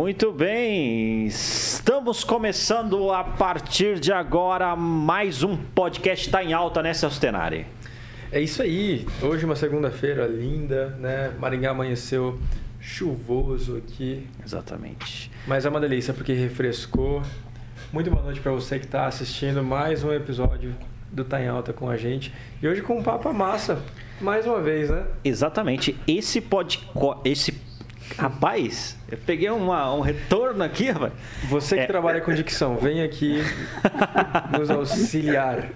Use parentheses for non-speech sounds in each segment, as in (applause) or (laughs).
Muito bem, estamos começando a partir de agora mais um podcast Está em Alta, né, Celso Tenari? É isso aí, hoje uma segunda-feira linda, né? Maringá amanheceu chuvoso aqui. Exatamente. Mas é uma delícia porque refrescou. Muito boa noite para você que está assistindo mais um episódio do Tá em Alta com a gente. E hoje com um papo massa, mais uma vez, né? Exatamente. Esse podcast, esse Rapaz, eu peguei uma, um retorno aqui, rapaz. Você que é, trabalha com dicção, vem aqui (laughs) nos auxiliar.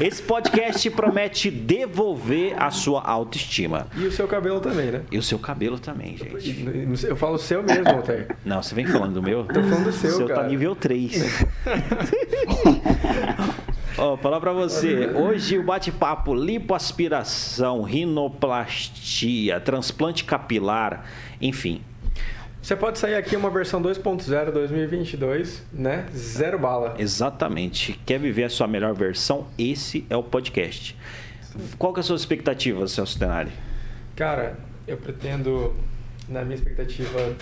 Esse podcast promete devolver a sua autoestima. E o seu cabelo também, né? E o seu cabelo também, gente. Eu falo o seu mesmo, Altair. Não, você vem falando do meu? Tô falando do seu, O seu tá cara. tá nível 3. (laughs) Ó, oh, falar pra você, hoje o bate-papo lipoaspiração, rinoplastia, transplante capilar, enfim. Você pode sair aqui uma versão 2.0 2022, né? Zero bala. Exatamente. Quer viver a sua melhor versão? Esse é o podcast. Qual que é a sua expectativa, Celso Tenari? Cara, eu pretendo na minha expectativa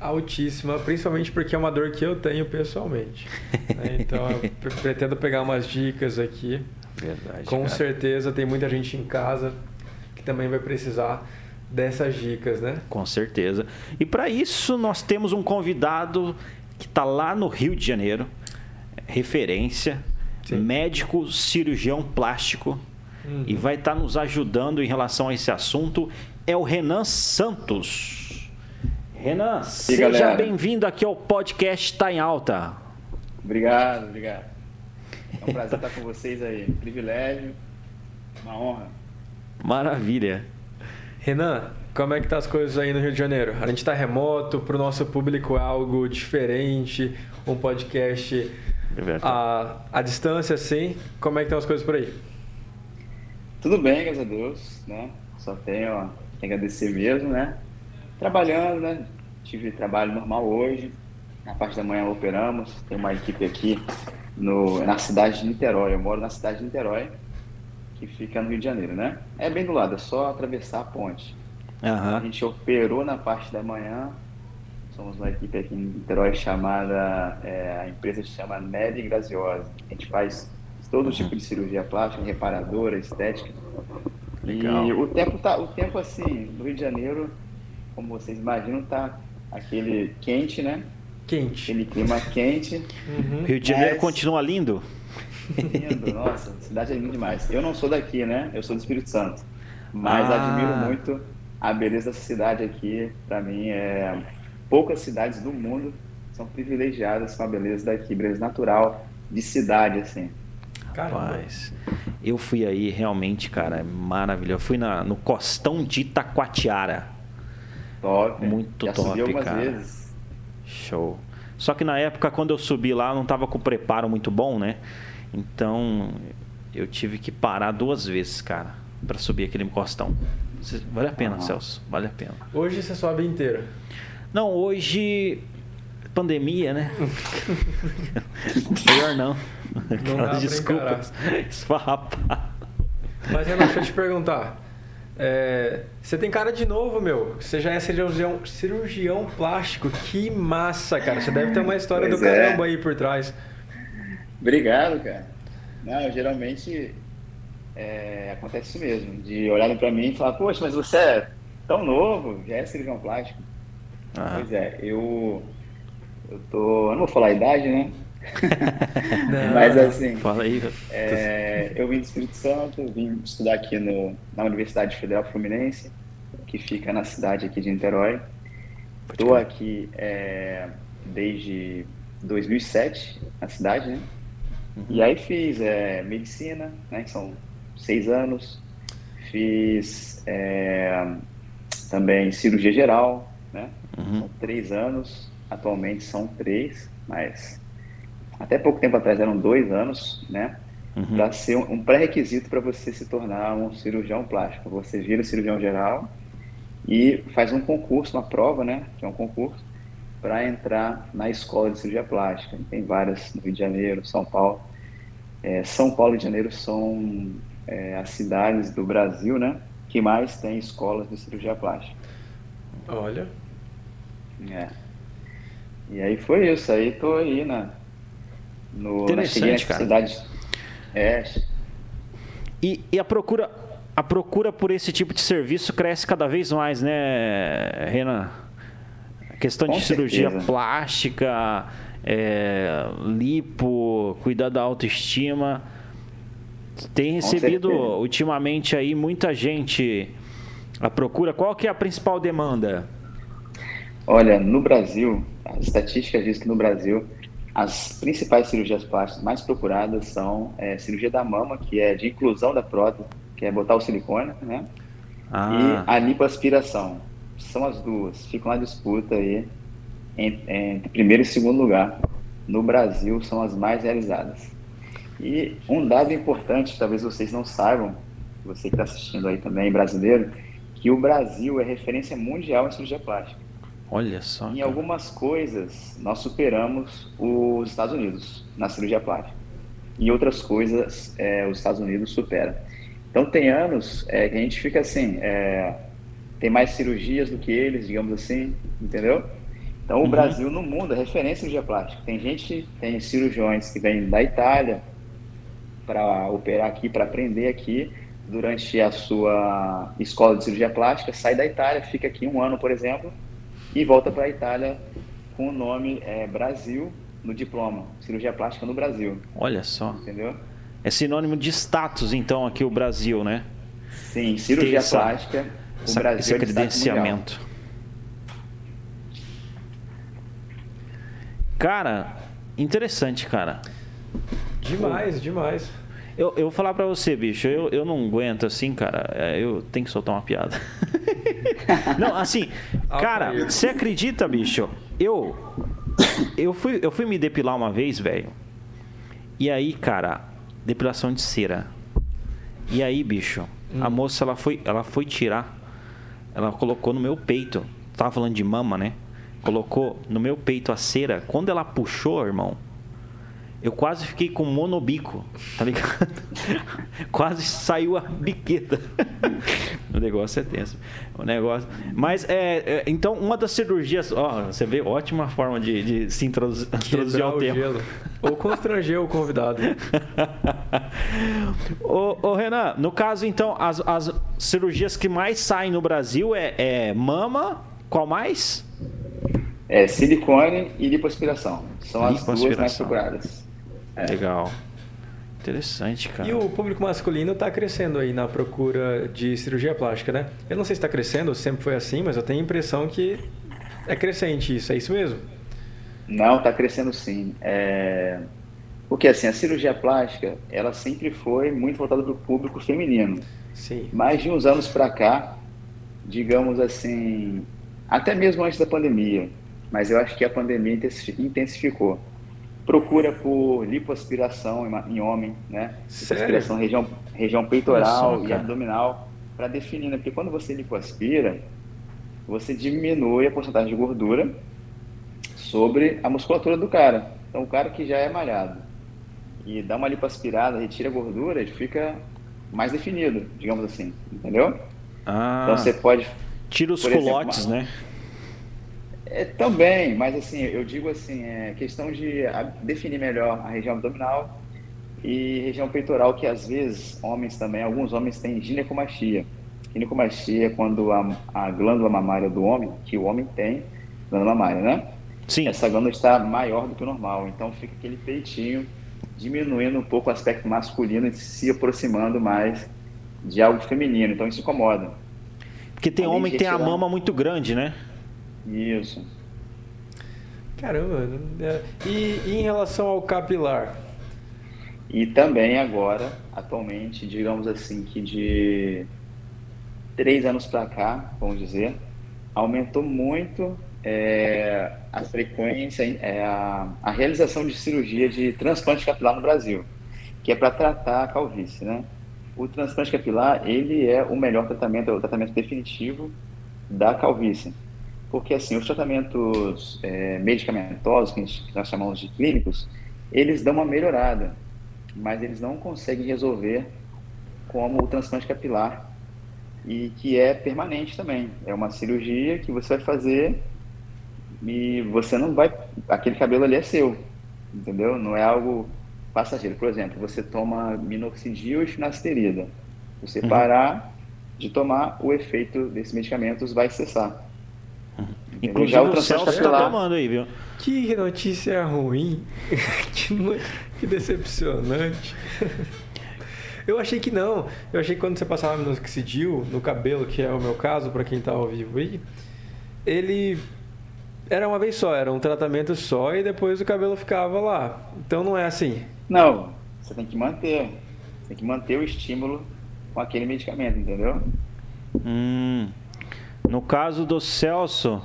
altíssima, principalmente porque é uma dor que eu tenho pessoalmente. Né? (laughs) Então, eu pretendo pegar umas dicas aqui. Verdade. Com cara. certeza tem muita gente em casa que também vai precisar dessas dicas, né? Com certeza. E para isso nós temos um convidado que está lá no Rio de Janeiro, referência, Sim. médico cirurgião plástico. Uhum. E vai estar tá nos ajudando em relação a esse assunto. É o Renan Santos. Renan, e seja bem-vindo aqui ao podcast Tá em Alta. Obrigado, obrigado. É um prazer estar com vocês aí. Privilégio, uma honra. Maravilha. Renan, como é que tá as coisas aí no Rio de Janeiro? A gente está remoto, para o nosso público é algo diferente, um podcast à, à distância, sim. Como é que estão as coisas por aí? Tudo bem, graças a Deus, né? Só tenho que agradecer mesmo, né? Trabalhando, né? Tive trabalho normal hoje. Na parte da manhã operamos. Tem uma equipe aqui no, na cidade de Niterói. Eu moro na cidade de Niterói, que fica no Rio de Janeiro, né? É bem do lado, é só atravessar a ponte. Uhum. A gente operou na parte da manhã. Somos uma equipe aqui em Niterói chamada, é, a empresa se chama Neve Graziosa. A gente faz todo tipo de cirurgia plástica, reparadora, estética. Legal. E o tempo tá, o tempo assim, no Rio de Janeiro, como vocês imaginam, tá aquele quente, né? Quente. Aquele clima quente. Uhum. Rio de Janeiro Mas... continua lindo? Lindo, nossa, a cidade é linda demais. Eu não sou daqui, né? Eu sou do Espírito Santo. Mas ah. admiro muito a beleza dessa cidade aqui. Para mim, é poucas cidades do mundo são privilegiadas com a beleza daqui, beleza natural de cidade, assim. Rapaz, eu fui aí realmente, cara, é maravilhoso. Eu fui na, no Costão de Itacoatiara. Top. Muito Já top, cara. Vezes. Show. Só que na época, quando eu subi lá, não tava com preparo muito bom, né? Então, eu tive que parar duas vezes, cara, para subir aquele costão. Vale a pena, Celso. Vale a pena. Hoje você sobe inteira? Não, hoje pandemia, né? Melhor não. Não Desculpas. Mas Renato, deixa eu te perguntar. É, você tem cara de novo, meu. Você já é cirurgião, cirurgião plástico. Que massa, cara. Você deve ter uma história pois do é. caramba aí por trás. Obrigado, cara. Não, geralmente é, acontece isso mesmo. De olharem para mim e falar, poxa, mas você é tão novo, já é cirurgião plástico. Ah. Pois é, eu, eu tô. Eu não vou falar a idade, né? Não, (laughs) Mas assim, fala aí. É, eu vim do Espírito Santo, vim estudar aqui no, na Universidade Federal Fluminense, que fica na cidade aqui de Niterói. Estou aqui é, desde 2007 na cidade, né? Uhum. E aí fiz é, medicina, né? Que são seis anos. Fiz é, também cirurgia geral, né? Uhum. São três anos. Atualmente são três, mas até pouco tempo atrás eram dois anos, né? Uhum. Para ser um, pré-requisito para você se tornar um cirurgião plástico. Você vira cirurgião geral e faz um concurso, uma prova, né? Que é um concurso para entrar na escola de cirurgia plástica. Tem várias no Rio de Janeiro, São Paulo. É, São Paulo e Janeiro são é, as cidades do Brasil, né? Que mais tem escolas de cirurgia plástica. Olha. É. E aí foi isso, aí tô aí na, no, Interessante, na cara. É. E, e a procura a procura por esse tipo de serviço cresce cada vez mais, né, Renan? A questão Com de certeza. cirurgia plástica, é, lipo, cuidar da autoestima. Tem recebido ultimamente aí muita gente a procura. Qual que é a principal demanda? Olha, no Brasil, as estatísticas dizem que no Brasil as principais cirurgias plásticas mais procuradas são é, cirurgia da mama, que é de inclusão da prótese, que é botar o silicone, né? Ah. E a lipoaspiração. São as duas. Ficam na disputa aí entre primeiro e segundo lugar. No Brasil, são as mais realizadas. E um dado importante, talvez vocês não saibam, você que está assistindo aí também, brasileiro, que o Brasil é referência mundial em cirurgia plástica. Olha só. Em algumas coisas, nós superamos os Estados Unidos na cirurgia plástica. Em outras coisas, é, os Estados Unidos supera. Então, tem anos é, que a gente fica assim, é, tem mais cirurgias do que eles, digamos assim, entendeu? Então, o uhum. Brasil no mundo é referência em cirurgia plástica. Tem gente, tem cirurgiões que vêm da Itália para operar aqui, para aprender aqui, durante a sua escola de cirurgia plástica, sai da Itália, fica aqui um ano, por exemplo, e volta para a Itália com o nome é, Brasil no diploma, cirurgia plástica no Brasil. Olha só. Entendeu? É sinônimo de status, então, aqui o Brasil, né? Sim, cirurgia essa, plástica, o essa, Brasil esse é credenciamento. Cara, interessante, cara. Demais, Pô. demais. Eu, eu vou falar pra você, bicho, eu, eu não aguento assim, cara. É, eu tenho que soltar uma piada. (laughs) não, assim, cara, você acredita, bicho? Eu. Eu fui, eu fui me depilar uma vez, velho. E aí, cara, depilação de cera. E aí, bicho, hum. a moça ela foi, ela foi tirar, ela colocou no meu peito. Tava falando de mama, né? Colocou no meu peito a cera. Quando ela puxou, irmão, eu quase fiquei com monobico, tá ligado? (laughs) quase saiu a biqueta. (laughs) o negócio é tenso. O negócio. Mas é, é, então uma das cirurgias, ó, você vê ótima forma de, de se introduzir, introduzir ao tema. Gelo. Ou constranger o convidado. (laughs) ô, ô, Renan, no caso então as, as cirurgias que mais saem no Brasil é, é mama, qual mais? É silicone e lipoaspiração. São as duas mais procuradas. É. Legal. Interessante, cara. E o público masculino está crescendo aí na procura de cirurgia plástica, né? Eu não sei se está crescendo, sempre foi assim, mas eu tenho a impressão que é crescente isso, é isso mesmo? Não, está crescendo sim. É... Porque assim, a cirurgia plástica, ela sempre foi muito voltada para o público feminino. Sim. Mais de uns anos para cá, digamos assim, até mesmo antes da pandemia, mas eu acho que a pandemia intensificou procura por lipoaspiração em homem, né? Lipoaspiração região, região peitoral só, e abdominal para definir, né? Porque quando você lipoaspira, você diminui a porcentagem de gordura sobre a musculatura do cara. Então, o cara que já é malhado e dá uma lipoaspirada, retira a gordura, ele fica mais definido, digamos assim, entendeu? Ah, então, você pode... Tira os culotes, exemplo, né? É, também, mas assim, eu digo assim, é questão de definir melhor a região abdominal e região peitoral, que às vezes homens também, alguns homens têm ginecomastia. Ginecomastia é quando a, a glândula mamária do homem, que o homem tem, glândula mamária, né? Sim. Essa glândula está maior do que o normal, então fica aquele peitinho diminuindo um pouco o aspecto masculino e se aproximando mais de algo feminino, então isso incomoda. Porque tem Além homem que tem a mama muito grande, né? Isso. Caramba. É, e, e em relação ao capilar? E também agora, atualmente, digamos assim, que de três anos para cá, vamos dizer, aumentou muito é, a frequência, é, a, a, realização de cirurgia de transplante capilar no Brasil, que é para tratar a calvície, né? O transplante capilar, ele é o melhor tratamento, é o tratamento definitivo da calvície porque assim, os tratamentos é, medicamentosos, que, nós chamamos de clínicos, eles dão uma melhorada, mas eles não conseguem resolver como o transplante capilar, e que é permanente também. É uma cirurgia que você vai fazer e você não vai. Aquele cabelo ali é seu, entendeu? Não é algo passageiro. Por exemplo, você toma minoxidil e finasterida. Você uhum. parar de tomar, o efeito desses medicamentos vai cessar. Inclusive Já o, Celso está tomando aí, viu? Que notícia ruim. (laughs) que, que decepcionante. (laughs) Eu achei que não. Eu achei que quando você passava minoxidil no cabelo, que é o meu caso, para quem está ao vivo aí, ele era uma vez só, era um tratamento só e depois o cabelo ficava lá. Então não é assim. Não, você tem que manter. Você tem que manter o estímulo com aquele medicamento, entendeu? Hum, no caso do Celso,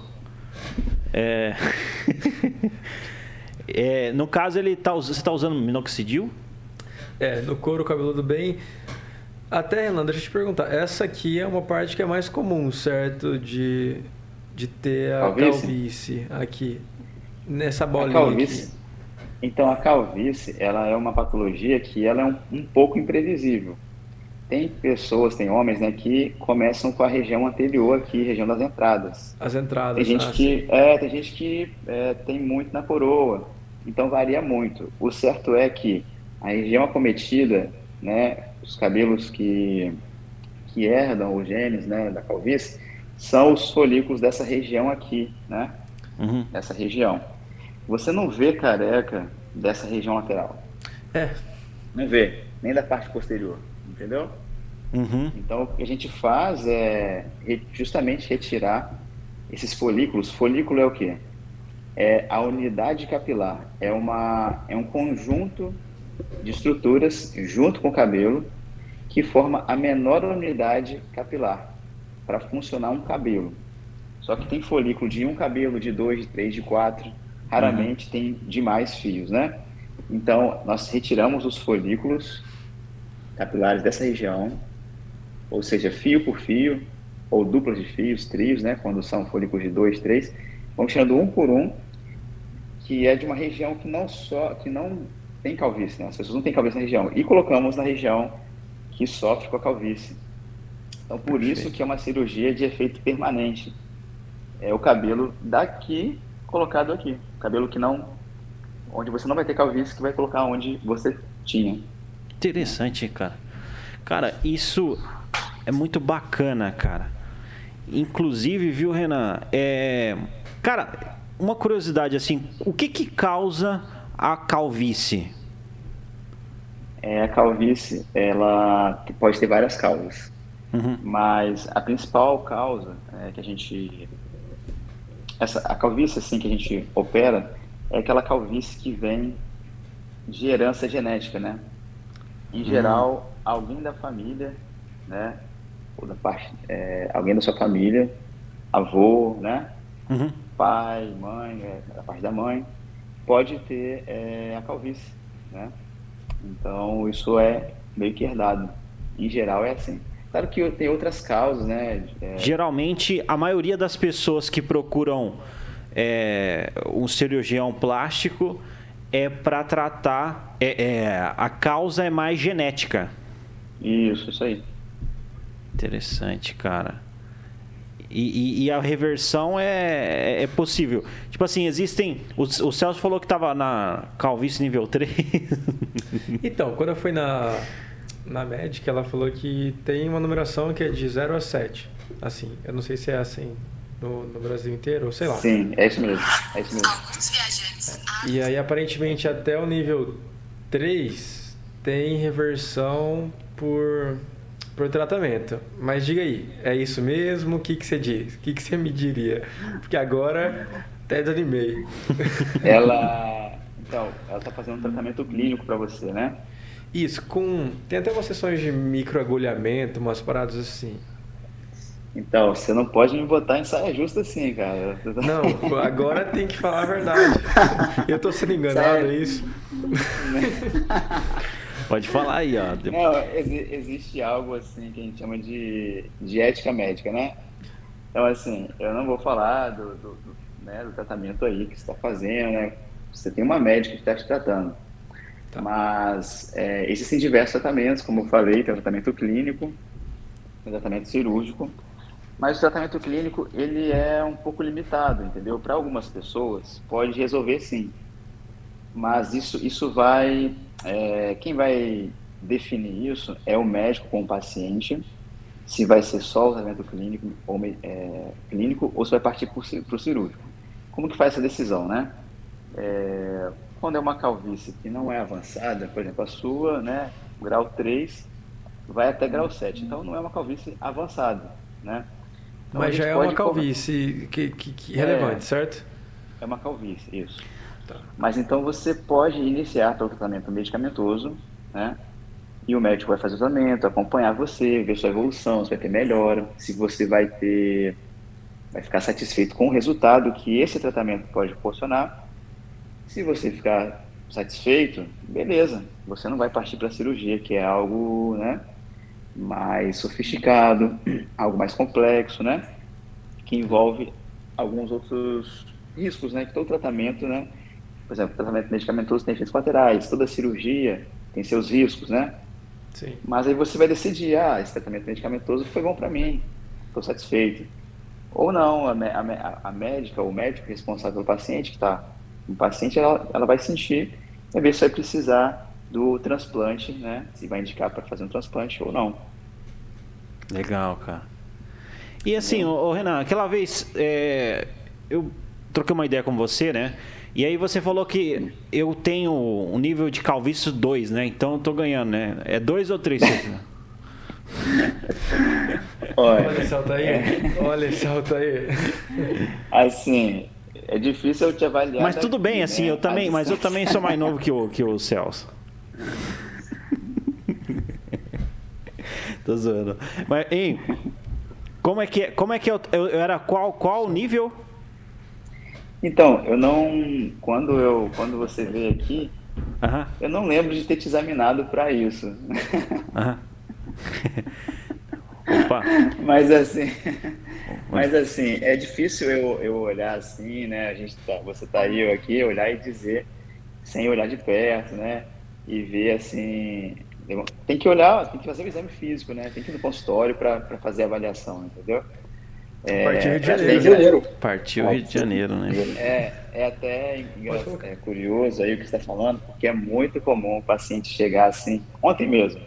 é... (laughs) é, no caso ele tá, você está usando minoxidil? É, no couro cabeludo bem. Até, Renan, deixa eu te perguntar. Essa aqui é uma parte que é mais comum, certo? De, de ter a calvície, calvície aqui. Nessa bolinha a calvície, aqui. Então, a calvície, ela é uma patologia que ela é um, um pouco imprevisível. Tem pessoas, tem homens, né, que começam com a região anterior aqui, região das entradas. As entradas. Tem gente ah, que, é, tem gente que é, tem muito na coroa. Então varia muito. O certo é que a região acometida, né, os cabelos que, que herdam os genes né, da calvície, são os folículos dessa região aqui, né? Uhum. Dessa região. Você não vê careca dessa região lateral. É. Não vê, nem da parte posterior, entendeu? Uhum. Então, o que a gente faz é justamente retirar esses folículos. Folículo é o quê? É a unidade capilar. É, uma, é um conjunto de estruturas junto com o cabelo que forma a menor unidade capilar para funcionar um cabelo. Só que tem folículo de um cabelo, de dois, de três, de quatro. Raramente uhum. tem de mais fios, né? Então, nós retiramos os folículos capilares dessa região, ou seja, fio por fio, ou duplas de fios, trios, né? Quando são folículos de dois, três. Vamos tirando um por um, que é de uma região que não só, que não tem calvície, né? As pessoas não têm calvície na região. E colocamos na região que sofre com a calvície. Então, por isso que é uma cirurgia de efeito permanente. É o cabelo daqui colocado aqui. O cabelo que não... Onde você não vai ter calvície, que vai colocar onde você tinha. Interessante, cara. Cara, isso é muito bacana, cara. Inclusive, viu, Renan? É... Cara, uma curiosidade assim, o que que causa a calvície? É, a calvície, ela pode ter várias causas, uhum. mas a principal causa é que a gente, essa, a calvície assim que a gente opera é aquela calvície que vem de herança genética, né? Em geral, uhum. alguém da família, né? Ou da parte, é, alguém da sua família, avô, né? Uhum. Pai, mãe, é, da parte da mãe, pode ter é, a calvície, né? Então, isso é meio que herdado. Em geral, é assim. Claro que tem outras causas, né? É... Geralmente, a maioria das pessoas que procuram é, um cirurgião plástico é para tratar. É, é, a causa é mais genética. Isso, isso aí. Interessante, cara. E, e, e, a reversão é, é possível. Tipo assim, existem. O, o Celso falou que estava na calvície nível 3. (laughs) então, quando eu fui na, na médica, ela falou que tem uma numeração que é de 0 a 7. Assim, eu não sei se é assim no, no Brasil inteiro, ou sei lá. Sim, é isso mesmo. É isso mesmo. E aí, aparentemente, até o nível 3 tem reversão por por tratamento. Mas diga aí, é isso mesmo? O que, que você diz? O que, que você me diria? Porque agora até desanimei. (laughs) Ela. Então, ela está fazendo um tratamento clínico para você, né? Isso, com. Tem até umas sessões de microagulhamento, umas paradas assim. Então, você não pode me botar em saia justa assim, cara. Não, agora tem que falar a verdade. Eu tô sendo enganado, é isso? Pode falar aí, ó. Não, existe algo assim que a gente chama de, de ética médica, né? Então, assim, eu não vou falar do, do, do, né, do tratamento aí que você está fazendo, né? Você tem uma médica que está te tratando. Tá. Mas é, existem diversos tratamentos, como eu falei, tem o tratamento clínico, tem o tratamento cirúrgico. Mas o tratamento clínico, ele é um pouco limitado, entendeu? Para algumas pessoas, pode resolver sim. Mas isso, isso vai... É, quem vai definir isso é o médico com o paciente, se vai ser só o tratamento clínico ou, é, clínico ou se vai partir para o cirúrgico. Como que faz essa decisão, né? É, quando é uma calvície que não é avançada, por exemplo, a sua, né, grau 3, vai até grau 7. Então não é uma calvície avançada, né? Então, Mas já é uma calvície que, que, que relevante, é, certo? É uma calvície, isso. Tá. Mas então você pode iniciar pelo tratamento medicamentoso, né? E o médico vai fazer o tratamento, acompanhar você, ver sua evolução, se vai ter melhora, se você vai ter, vai ficar satisfeito com o resultado que esse tratamento pode proporcionar. Se você ficar satisfeito, beleza, você não vai partir para a cirurgia, que é algo, né, mais sofisticado, algo mais complexo, né, que envolve alguns outros riscos, né, que todo tratamento, né, por exemplo, tratamento medicamentoso tem efeitos colaterais, toda cirurgia tem seus riscos, né, Sim. Mas aí você vai decidir, ah, esse tratamento medicamentoso foi bom para mim, estou satisfeito. Ou não, a, a, a, médica ou o médico responsável pelo paciente, que está o paciente, ela, ela vai sentir e ver se vai precisar do transplante, né? Se vai indicar para fazer um transplante ou não. Legal, cara. E assim, ô, Renan, aquela vez é, eu troquei uma ideia com você, né? E aí você falou que eu tenho um nível de calvície 2, né? Então eu tô ganhando, né? É 2 ou 3? (laughs) Olha, Olha esse alto aí. É... Olha esse alto aí. Assim, é difícil eu te avaliar. Mas tudo bem, assim, né? eu também, mas eu também sou mais novo que o, que o Celso. (laughs) Tô zoando. Mas, hein, como é que, é, como é que eu, eu, eu era qual, qual nível? Então, eu não. Quando, eu, quando você veio aqui, eu não lembro de ter te examinado para isso. (laughs) Opa. Mas assim. Mas assim, é difícil eu, eu olhar assim, né? A gente tá, você tá aí, eu aqui, olhar e dizer, sem olhar de perto, né? E ver assim. Tem que olhar, tem que fazer o exame físico, né? Tem que ir no consultório para fazer a avaliação, entendeu? É, Partiu Rio de Janeiro. Rio de Janeiro. Partiu Rio de Janeiro, né? É, é até é curioso aí o que você está falando, porque é muito comum o paciente chegar assim. Ontem mesmo,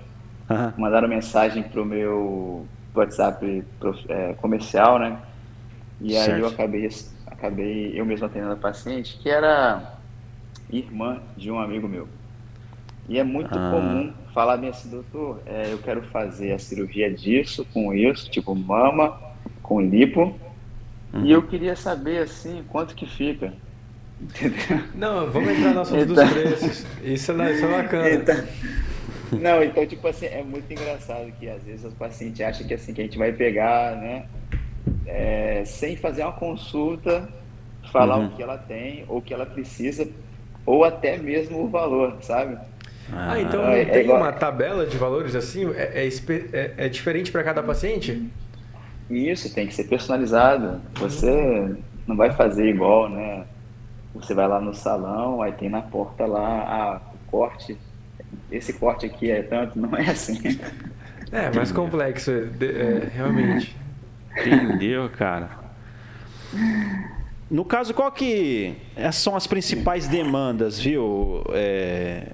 uhum. mandaram mensagem para o meu WhatsApp é, comercial, né? E aí eu acabei, acabei eu mesmo atendendo a paciente, que era irmã de um amigo meu. E é muito ah. comum falar bem assim, doutor, é, eu quero fazer a cirurgia disso, com isso, tipo mama com lipo. Uhum. E eu queria saber, assim, quanto que fica. (laughs) Entendeu? Não, vamos entrar no assunto então... dos preços. Isso é, isso é bacana. Então... Não, então, tipo assim, é muito engraçado que às vezes os pacientes acham que assim, que a gente vai pegar, né, é, sem fazer uma consulta, falar uhum. o que ela tem, ou o que ela precisa, ou até mesmo o valor, sabe? Ah, então é, tem é igual... uma tabela de valores assim? É, é, é, é diferente para cada paciente? Isso, tem que ser personalizado. Você não vai fazer igual, né? Você vai lá no salão, aí tem na porta lá, ah, o corte, esse corte aqui é tanto, não é assim. É, mais complexo, é, realmente. Entendeu, cara? No caso, qual que são as principais demandas, viu, é,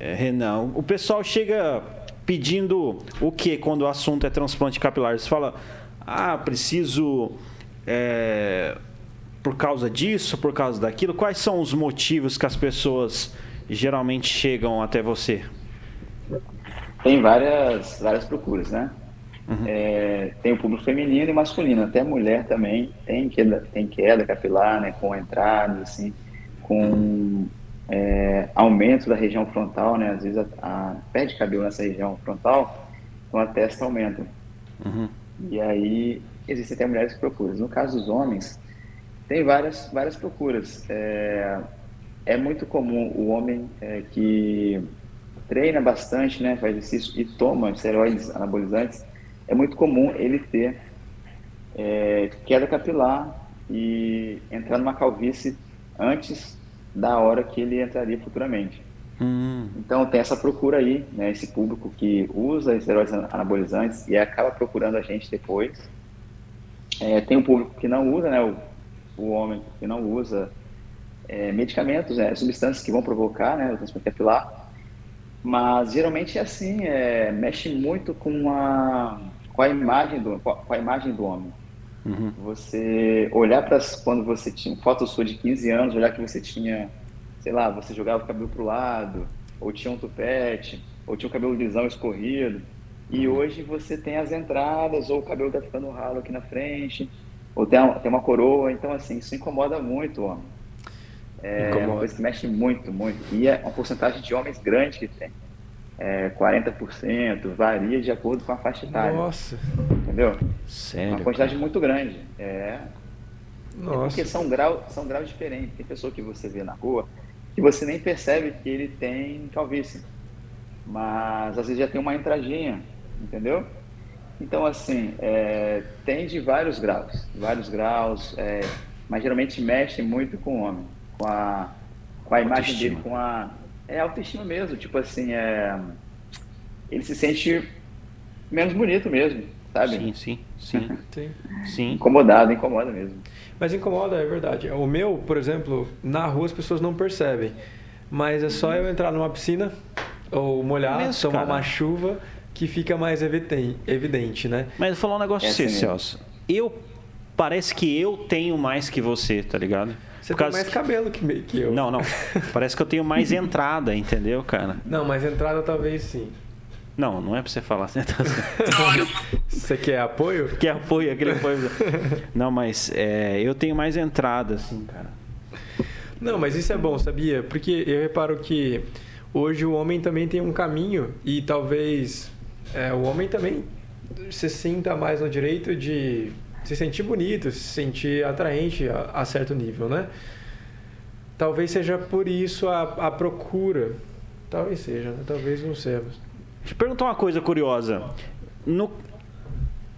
é, Renan? O pessoal chega pedindo o que quando o assunto é transplante capilar? Você fala, ah, preciso é, por causa disso, por causa daquilo. Quais são os motivos que as pessoas geralmente chegam até você? Tem várias, várias procuras, né? Uhum. É, tem o público feminino e masculino, até mulher também tem queda, tem queda capilar, né, com entradas, assim, com é, aumento da região frontal, né, às vezes a, a perde cabelo nessa região frontal, então a testa aumenta. Uhum. E aí existem até mulheres que procuram. No caso dos homens, tem várias, várias procuras. É, é muito comum o homem é, que treina bastante, né, faz exercício e toma esteroides anabolizantes, é muito comum ele ter é, queda capilar e entrar numa calvície antes da hora que ele entraria futuramente. Hum. Então tem essa procura aí, né, esse público que usa esteroides anabolizantes e acaba procurando a gente depois. É, tem o público que não usa, né? O, o homem que não usa é, medicamentos, né? substâncias que vão provocar né? o transplante capilar. Mas geralmente é assim, é, mexe muito com a, com a imagem do, com a imagem do homem. Uhum. Você olhar para quando você tinha foto sua de 15 anos, olhar que você tinha, sei lá, você jogava o cabelo pro lado, ou tinha um tupete, ou tinha o cabelo lisão escorrido. E uhum. hoje você tem as entradas, ou o cabelo tá ficando ralo aqui na frente, ou tem uma, tem uma coroa. Então, assim, isso incomoda muito o homem. É incomoda. uma coisa que mexe muito, muito. E é uma porcentagem de homens grande que tem. É 40%, varia de acordo com a faixa etária. Nossa! Entendeu? Sério? Uma quantidade cara? muito grande. É. Nossa. É porque são graus, são graus diferentes. Tem pessoa que você vê na rua que você nem percebe que ele tem calvície. Mas às vezes já tem uma entradinha entendeu? Então, assim, é, tem de vários graus, vários graus, é, mas geralmente mexe muito com o homem, com a, com a imagem dele, com a... É autoestima mesmo, tipo assim, é, ele se sente menos bonito mesmo, sabe? Sim, sim, sim. (laughs) sim. sim. Incomodado, incomoda mesmo. Mas incomoda, é verdade. O meu, por exemplo, na rua as pessoas não percebem, mas é só eu entrar numa piscina ou molhar, Mesmo, tomar cara. uma chuva que fica mais evidente, né? Mas falar um negócio é assim, Celso. Eu parece que eu tenho mais que você, tá ligado? Você tem mais cabelo que, que eu. Não, não. Parece que eu tenho mais (laughs) entrada, entendeu, cara? Não, mais entrada talvez sim. Não, não é pra você falar assim. (laughs) você quer apoio? Quer apoio, aquele apoio. (laughs) Não, mas é, eu tenho mais entrada, assim, cara. Não, mas isso é bom, sabia? Porque eu reparo que hoje o homem também tem um caminho e talvez é, o homem também se sinta mais no direito de se sentir bonito, se sentir atraente a, a certo nível, né? Talvez seja por isso a, a procura. Talvez seja, né? talvez não seja. Eu perguntar uma coisa curiosa. No,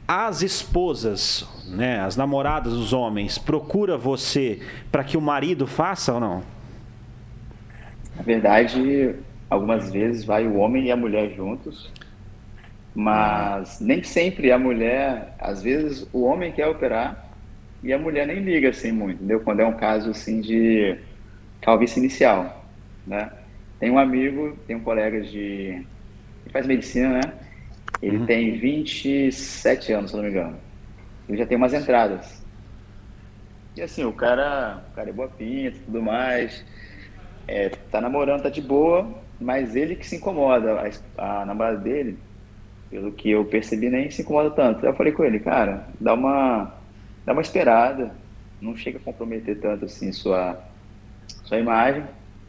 as esposas, né, as namoradas dos homens, procura você para que o marido faça ou não? Na verdade, algumas vezes vai o homem e a mulher juntos mas nem sempre a mulher, às vezes o homem quer operar e a mulher nem liga assim muito, entendeu? Quando é um caso assim de calvície inicial, né? Tem um amigo, tem um colega de que faz medicina, né? Ele uhum. tem 27 anos, se não me engano. Ele já tem umas entradas. E assim, o cara, o cara é boa pinta, tudo mais. É, tá namorando, tá de boa, mas ele que se incomoda. A, a namorada dele pelo que eu percebi, nem se incomoda tanto. Eu falei com ele, cara, dá uma, dá uma esperada, não chega a comprometer tanto assim sua, sua imagem,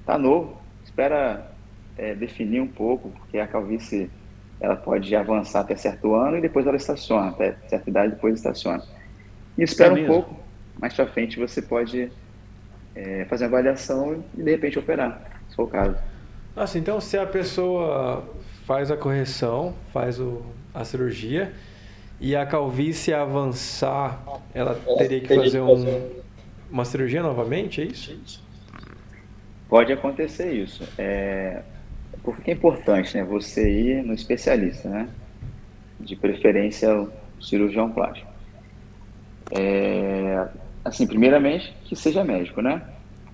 tá novo, espera é, definir um pouco, porque a calvície ela pode avançar até certo ano e depois ela estaciona, até certa idade depois estaciona. E espera é um pouco, mais para frente você pode é, fazer uma avaliação e de repente operar, se for o caso. Nossa, então se a pessoa faz a correção, faz o, a cirurgia e a calvície avançar, ela teria que fazer um, uma cirurgia novamente, é isso? Pode acontecer isso. É, porque é importante, né? Você ir no especialista, né? De preferência o cirurgião plástico. É, assim, primeiramente que seja médico, né?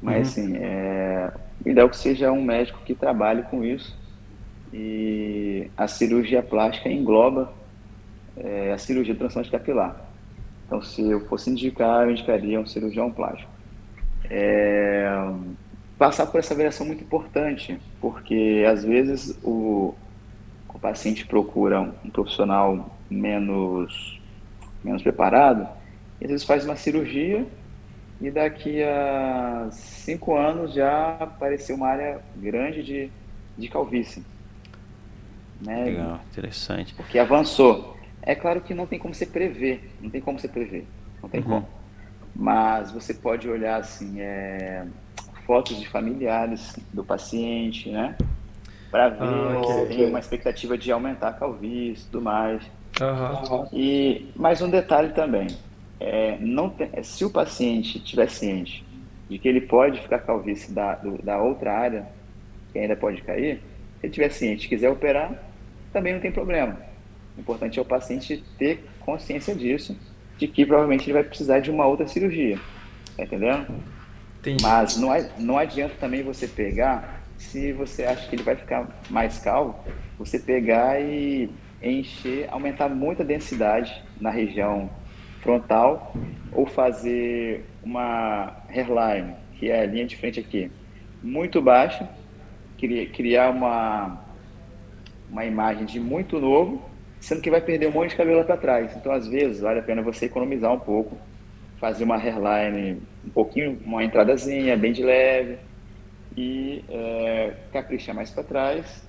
Mas uhum. assim, é, o ideal é que seja um médico que trabalhe com isso e a cirurgia plástica engloba é, a cirurgia de transplante capilar. Então, se eu fosse indicar, eu indicaria um cirurgião plástico. É, passar por essa avaliação é muito importante, porque às vezes o, o paciente procura um profissional menos, menos preparado e às vezes faz uma cirurgia e daqui a cinco anos já apareceu uma área grande de, de calvície. Né? Legal, interessante. Porque avançou. É claro que não tem como você prever, não tem como você prever, não tem uhum. como. Mas você pode olhar assim, é, fotos de familiares do paciente, né? Para ver ah, okay. se tem uma expectativa de aumentar a calvície e tudo mais. Uhum. E mais um detalhe também, é, não tem, se o paciente estiver ciente de que ele pode ficar calvície da, do, da outra área, que ainda pode cair, se ele estiver ciente e quiser operar, também não tem problema. O importante é o paciente ter consciência disso de que provavelmente ele vai precisar de uma outra cirurgia. Tá entendendo? Entendi. Mas não, não adianta também você pegar, se você acha que ele vai ficar mais calvo, você pegar e encher, aumentar muito a densidade na região frontal ou fazer uma hairline, que é a linha de frente aqui, muito baixa, criar uma, uma imagem de muito novo, sendo que vai perder um monte de cabelo para trás. Então, às vezes, vale a pena você economizar um pouco, fazer uma hairline um pouquinho, uma entradazinha, bem de leve, e é, caprichar mais para trás,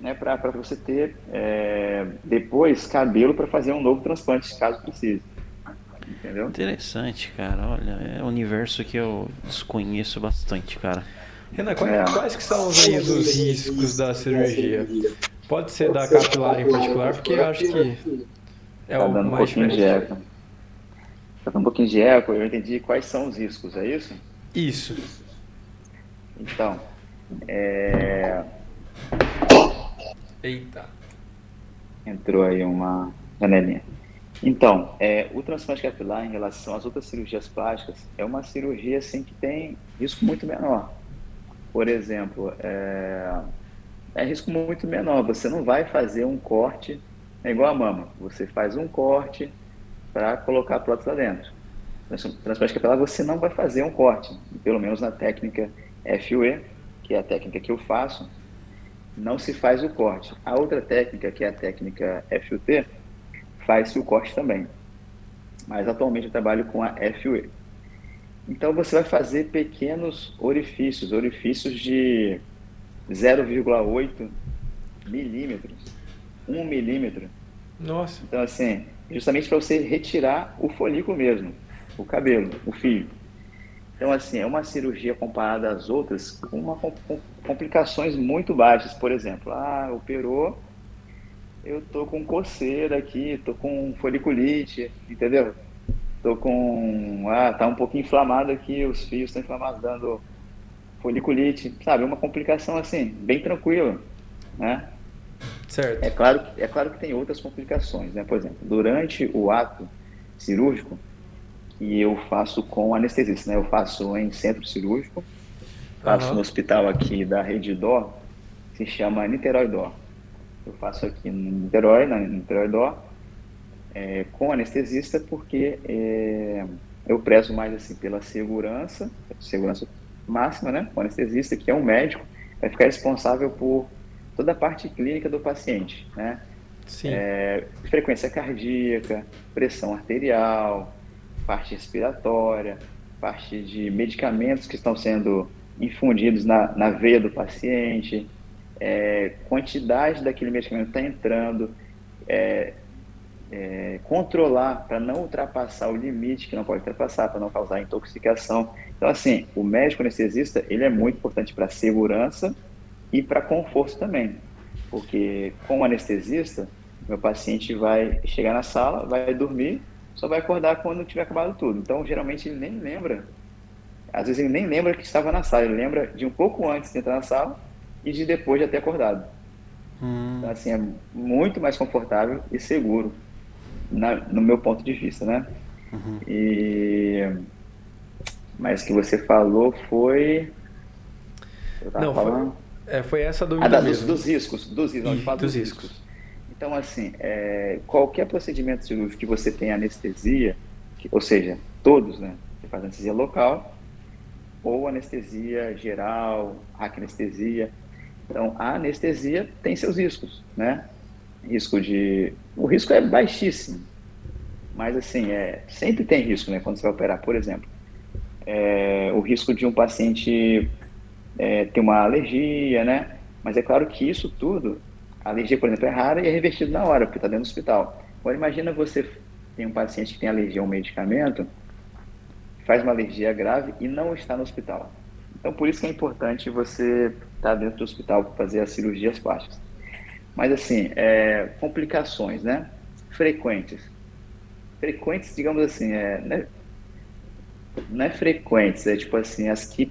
né, para você ter é, depois cabelo para fazer um novo transplante, caso precise. Entendeu? Interessante, cara. Olha, é um universo que eu desconheço bastante, cara. Renan, quais, é. quais que são os riscos da cirurgia? Pode ser da capilar em particular, porque eu acho que é tá o dando mais um pouquinho de eco. Tá dando um pouquinho de eco, eu entendi quais são os riscos, é isso? Isso. Então, é... Eita. Entrou aí uma janelinha. Então, é, o transplante capilar em relação às outras cirurgias plásticas é uma cirurgia assim que tem risco muito menor. Por exemplo, é, é risco muito menor. Você não vai fazer um corte, é igual a mama. Você faz um corte para colocar a prótese lá dentro. Transplante capilar você não vai fazer um corte, pelo menos na técnica FUE, que é a técnica que eu faço, não se faz o corte. A outra técnica, que é a técnica FUT, faz-se o corte também. Mas atualmente eu trabalho com a FUE. Então você vai fazer pequenos orifícios, orifícios de 0,8 milímetros, 1 milímetro. Nossa. Então assim, justamente para você retirar o folículo mesmo, o cabelo, o fio. Então assim, é uma cirurgia comparada às outras com, uma, com complicações muito baixas. Por exemplo, ah, operou eu tô com coceira aqui, tô com foliculite, entendeu? Tô com. Ah, tá um pouquinho inflamado aqui, os fios estão inflamados, dando foliculite, sabe? Uma complicação assim, bem tranquila, né? Certo. É claro, é claro que tem outras complicações, né? Por exemplo, durante o ato cirúrgico, que eu faço com anestesista, né? Eu faço em centro cirúrgico, faço uhum. no hospital aqui da Rede Dó, se chama Niterói Dó eu faço aqui no Niterói, na Niterói Dó, é, com anestesista, porque é, eu prezo mais assim pela segurança, segurança máxima, né? O anestesista, que é um médico, vai ficar responsável por toda a parte clínica do paciente, né? Sim. É, frequência cardíaca, pressão arterial, parte respiratória, parte de medicamentos que estão sendo infundidos na, na veia do paciente, é, quantidade daquele medicamento está entrando, é, é, controlar para não ultrapassar o limite que não pode ultrapassar, para não causar intoxicação. Então, assim, o médico anestesista ele é muito importante para segurança e para conforto também, porque com o anestesista, meu paciente vai chegar na sala, vai dormir, só vai acordar quando tiver acabado tudo. Então, geralmente ele nem lembra, às vezes ele nem lembra que estava na sala, ele lembra de um pouco antes de entrar na sala e de depois de ter acordado. Hum. Então, assim, é muito mais confortável e seguro, na, no meu ponto de vista, né? Uhum. E... Mas o que você falou foi... Não, falando... foi, é, foi essa dúvida ah, da, mesmo. Dos, dos riscos, dos riscos, e, dos, dos riscos. riscos. Então, assim, é, qualquer procedimento cirúrgico que você tenha anestesia, que, ou seja, todos, né? Você faz anestesia local, ou anestesia geral, anestesia então, a anestesia tem seus riscos, né? Risco de... O risco é baixíssimo, mas assim, é... sempre tem risco, né? Quando você vai operar, por exemplo, é... o risco de um paciente é, ter uma alergia, né? Mas é claro que isso tudo, a alergia, por exemplo, é rara e é revertido na hora, porque está dentro do hospital. Agora, imagina você tem um paciente que tem alergia a um medicamento, faz uma alergia grave e não está no hospital. Então, por isso que é importante você estar tá dentro do hospital para fazer as cirurgias plásticas. Mas, assim, é, complicações, né? Frequentes. Frequentes, digamos assim, é, né? não é frequentes, é tipo assim, as que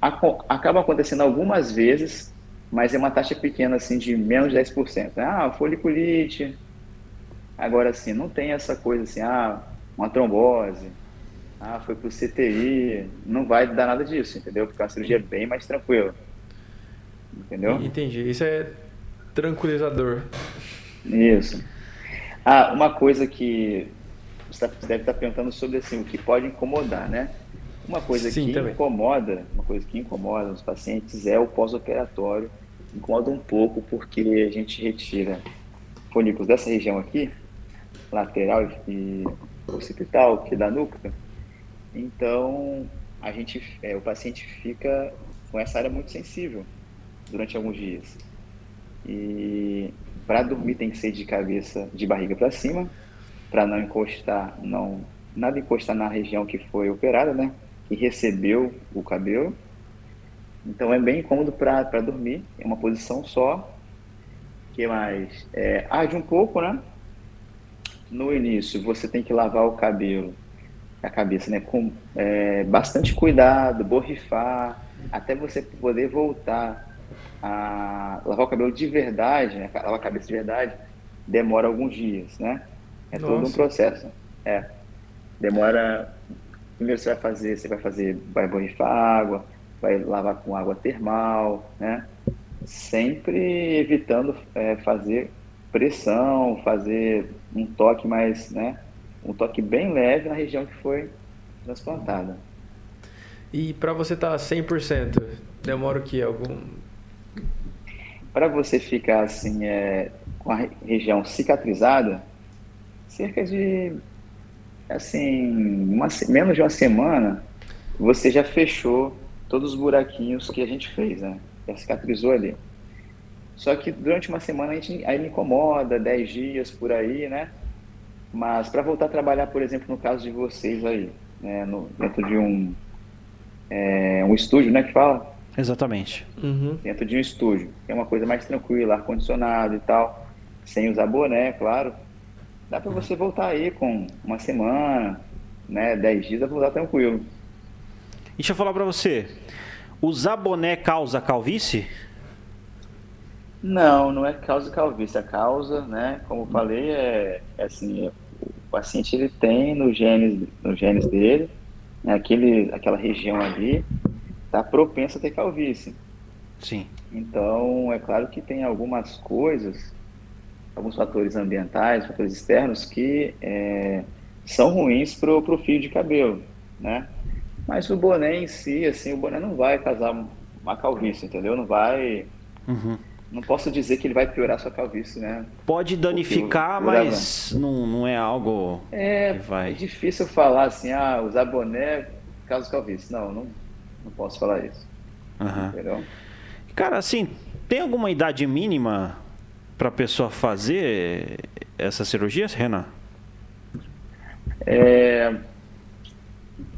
acabam acontecendo algumas vezes, mas é uma taxa pequena, assim, de menos de 10%. Ah, foliculite. Agora, assim, não tem essa coisa assim, ah, uma trombose, ah, foi pro CTI, não vai dar nada disso, entendeu? Porque a cirurgia é bem mais tranquila. Entendeu? Entendi. Isso é tranquilizador. Isso. Ah, uma coisa que você tá, deve estar perguntando sobre assim, o que pode incomodar, né? Uma coisa Sim, que também. incomoda, uma coisa que incomoda os pacientes é o pós-operatório. Incomoda um pouco porque a gente retira folículos dessa região aqui, lateral e occipital, que da nuca. Então, a gente, é, o paciente fica com essa área muito sensível durante alguns dias. E para dormir tem que ser de cabeça, de barriga para cima, para não encostar, não nada encostar na região que foi operada, né? Que recebeu o cabelo. Então é bem incômodo para dormir, é uma posição só. que mais? É, arde um pouco, né? No início você tem que lavar o cabelo, a cabeça, né? Com é, bastante cuidado, borrifar, até você poder voltar a lavar o cabelo de verdade, né? lavar a cabeça de verdade, demora alguns dias, né? É Nossa. todo um processo. É. Demora. Primeiro você vai fazer, você vai fazer, vai borrifar água, vai lavar com água termal, né? Sempre evitando é, fazer pressão, fazer um toque mais, né? Um toque bem leve na região que foi transplantada. E para você estar tá 100%, demora o que? Algum para você ficar assim é, com a região cicatrizada, cerca de assim uma, menos de uma semana você já fechou todos os buraquinhos que a gente fez, né? Já cicatrizou ali. Só que durante uma semana a gente aí me incomoda, 10 dias por aí, né? Mas para voltar a trabalhar, por exemplo, no caso de vocês aí, né, no, dentro de um, é, um estúdio, né, que fala, Exatamente. Uhum. Dentro de um estúdio. É uma coisa mais tranquila, ar-condicionado e tal, sem usar boné, claro. Dá para você voltar aí com uma semana, né, dez dias, dá pra voltar tranquilo. Deixa eu falar para você, usar boné causa calvície? Não, não é causa calvície. A causa, né, como eu falei, é, é assim, é, o paciente ele tem no genes, no genes dele, né, aquele, aquela região ali, está propenso a ter calvície. Sim. Então, é claro que tem algumas coisas, alguns fatores ambientais, fatores externos que é, são ruins para o fio de cabelo, né? Mas o boné em si, assim, o boné não vai causar uma calvície, entendeu? Não vai... Uhum. Não posso dizer que ele vai piorar sua calvície, né? Pode danificar, mas não, não é algo é, que vai... É difícil falar assim, ah, usar boné causa calvície. Não, não, não posso falar isso. Uhum. Entendeu? Cara, assim, tem alguma idade mínima para a pessoa fazer essas cirurgias, Renan? É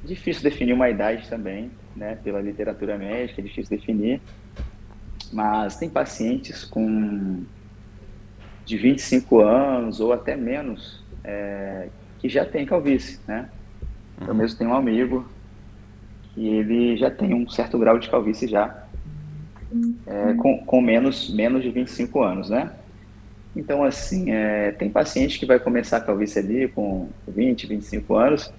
difícil definir uma idade também, né? Pela literatura médica, é difícil definir. Mas tem pacientes com de 25 anos ou até menos é, que já tem calvície, né? Eu uhum. mesmo tenho um amigo e ele já tem um certo grau de calvície já, é, com, com, menos, menos de 25 anos, né? Então, assim, é, tem paciente que vai começar a calvície ali com 20, 25 anos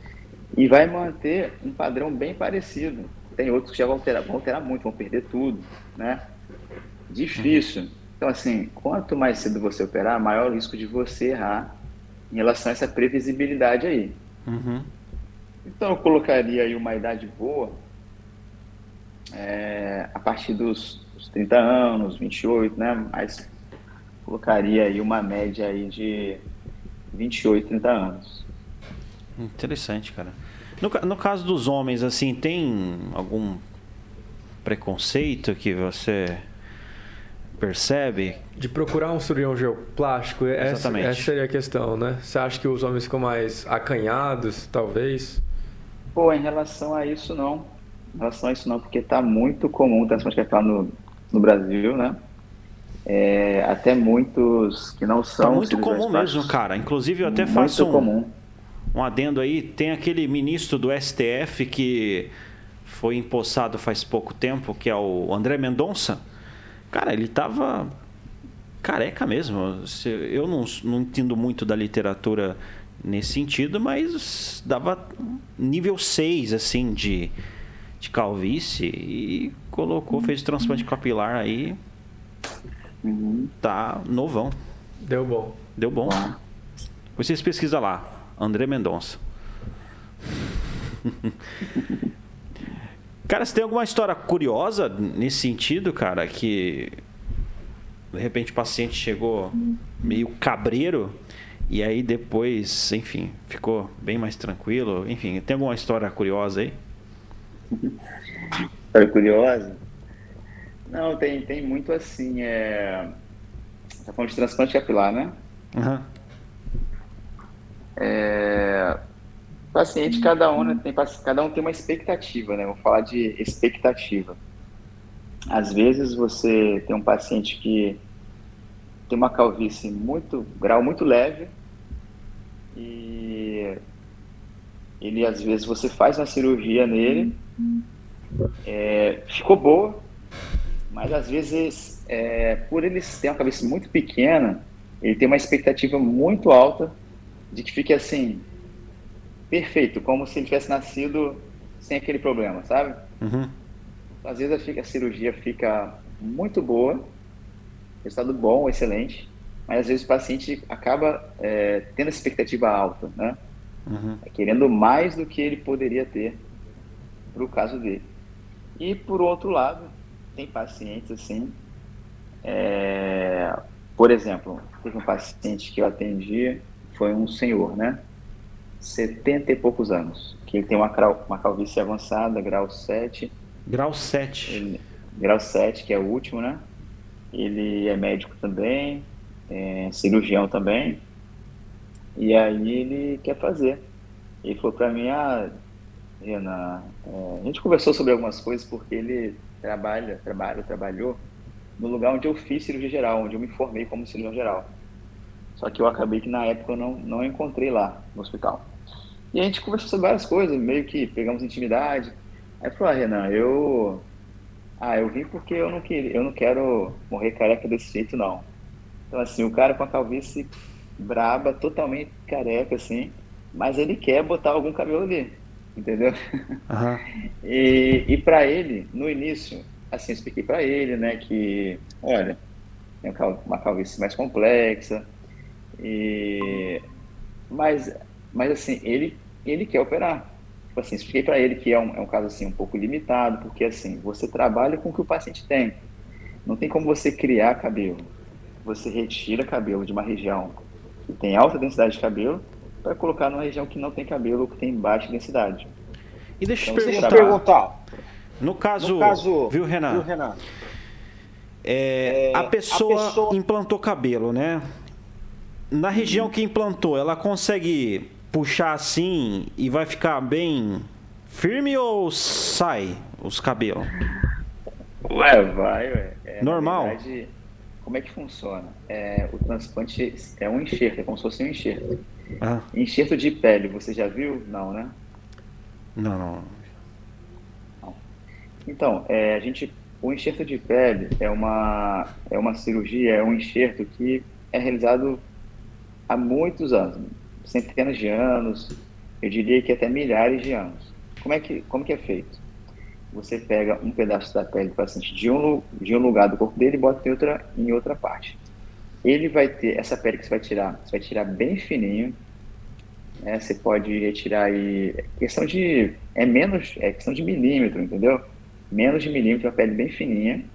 e vai manter um padrão bem parecido. Tem outros que já vão alterar, vão alterar muito, vão perder tudo, né? Difícil. Então, assim, quanto mais cedo você operar, maior o risco de você errar em relação a essa previsibilidade aí. Uhum. Então eu colocaria aí uma idade boa, é, a partir dos, dos 30 anos, 28, né? Mas colocaria aí uma média aí de 28, 30 anos. Interessante, cara. No, no caso dos homens, assim, tem algum preconceito que você percebe? De procurar um cirurgião geoplástico, Exatamente. Essa, essa seria a questão, né? Você acha que os homens ficam mais acanhados, talvez? Pô, em relação a isso, não. Em relação a isso, não, porque está muito comum o transplante capilar no, no Brasil, né? É, até muitos que não são. Tá muito comum mesmo, cara. Inclusive, eu até muito faço um, comum. um adendo aí. Tem aquele ministro do STF que foi empossado faz pouco tempo, que é o André Mendonça. Cara, ele tava careca mesmo. Eu não, não entendo muito da literatura nesse sentido, mas dava nível 6, assim, de, de calvície e colocou, fez o transplante capilar aí. Tá novão. Deu bom. Deu bom. Vocês pesquisam lá, André Mendonça. (laughs) cara, você tem alguma história curiosa nesse sentido, cara, que de repente o paciente chegou meio cabreiro e aí depois, enfim, ficou bem mais tranquilo. Enfim, tem alguma história curiosa aí? História curiosa? Não, tem, tem muito assim. É... Você tá falando de transplante capilar, né? Uhum. É... Paciente, cada um, né, tem, cada um tem uma expectativa, né? Vou falar de expectativa. Às vezes você tem um paciente que tem uma calvície muito, grau muito leve, e ele às vezes você faz uma cirurgia nele, é, ficou boa, mas às vezes é, por ele ter uma cabeça muito pequena, ele tem uma expectativa muito alta de que fique assim perfeito, como se ele tivesse nascido sem aquele problema, sabe? Uhum. Às vezes a, a cirurgia fica muito boa, resultado bom, excelente, mas às vezes o paciente acaba é, tendo expectativa alta, né? Uhum. Querendo mais do que ele poderia ter para o caso dele. E por outro lado, tem pacientes assim, é, por exemplo, teve um paciente que eu atendi, foi um senhor, né? 70 e poucos anos, que ele tem uma, uma calvície avançada, grau 7. Grau 7. Ele, grau 7, que é o último, né? Ele é médico também, é, cirurgião também. E aí ele quer fazer. Ele falou para mim, ah, Renan, é, a gente conversou sobre algumas coisas porque ele trabalha, trabalha, trabalhou no lugar onde eu fiz cirurgia geral, onde eu me formei como cirurgião geral. Só que eu acabei que na época eu não, não encontrei lá no hospital. E a gente conversou sobre várias coisas, meio que pegamos intimidade. Aí falou, ah, Renan, eu. Ah, eu vim porque eu não, queria, eu não quero morrer careca desse jeito, não. Então, assim, o cara com a calvície braba, totalmente careca, assim, mas ele quer botar algum cabelo ali, entendeu? Uhum. (laughs) e e para ele, no início, assim, expliquei para ele, né, que, olha, tem uma calvície mais complexa, e... mas, mas assim, ele, ele quer operar. Tipo assim, expliquei para ele que é um, é um caso, assim, um pouco limitado, porque, assim, você trabalha com o que o paciente tem. Não tem como você criar cabelo você retira cabelo de uma região que tem alta densidade de cabelo para colocar numa região que não tem cabelo ou que tem baixa densidade. E deixa então, eu te perguntar. No caso, no caso, viu, Renan? Viu, Renan? É, é, a, pessoa a, pessoa implantou cabelo, né? Na região que implantou, ela consegue puxar assim e vai ficar bem firme ou sai os cabelos? Ué, vai, ué. É, Normal? Verdade, como é que funciona? É, o transplante é um enxerto, é como se fosse um enxerto. Ah. Enxerto de pele, você já viu? Não, né? Não, não. não. Então, é, a gente, o enxerto de pele é uma, é uma cirurgia, é um enxerto que é realizado há muitos anos, centenas de anos, eu diria que até milhares de anos. Como é que, como que é feito? Você pega um pedaço da pele do paciente de um, de um lugar do corpo dele e bota em outra, em outra parte. Ele vai ter, essa pele que você vai tirar, você vai tirar bem fininho, né? você pode retirar aí, é questão de, é menos, é questão de milímetro, entendeu? Menos de milímetro, a pele bem fininha.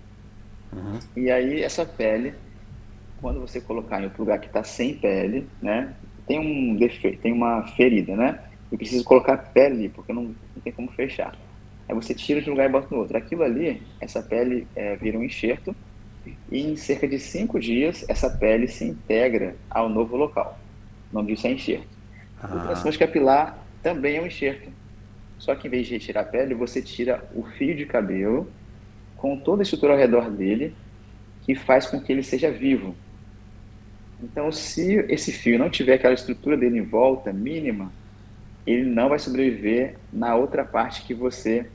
Uhum. E aí essa pele, quando você colocar em outro lugar que está sem pele, né? Tem um defeito, tem uma ferida, né? Eu preciso colocar pele, porque não, não tem como fechar. Aí você tira de um lugar e bota no outro. Aquilo ali, essa pele é, vira um enxerto e em cerca de cinco dias essa pele se integra ao novo local. O nome disso é enxerto. Ah. O transplante capilar também é um enxerto. Só que em vez de retirar a pele, você tira o fio de cabelo com toda a estrutura ao redor dele que faz com que ele seja vivo. Então, se esse fio não tiver aquela estrutura dele em volta mínima, ele não vai sobreviver na outra parte que você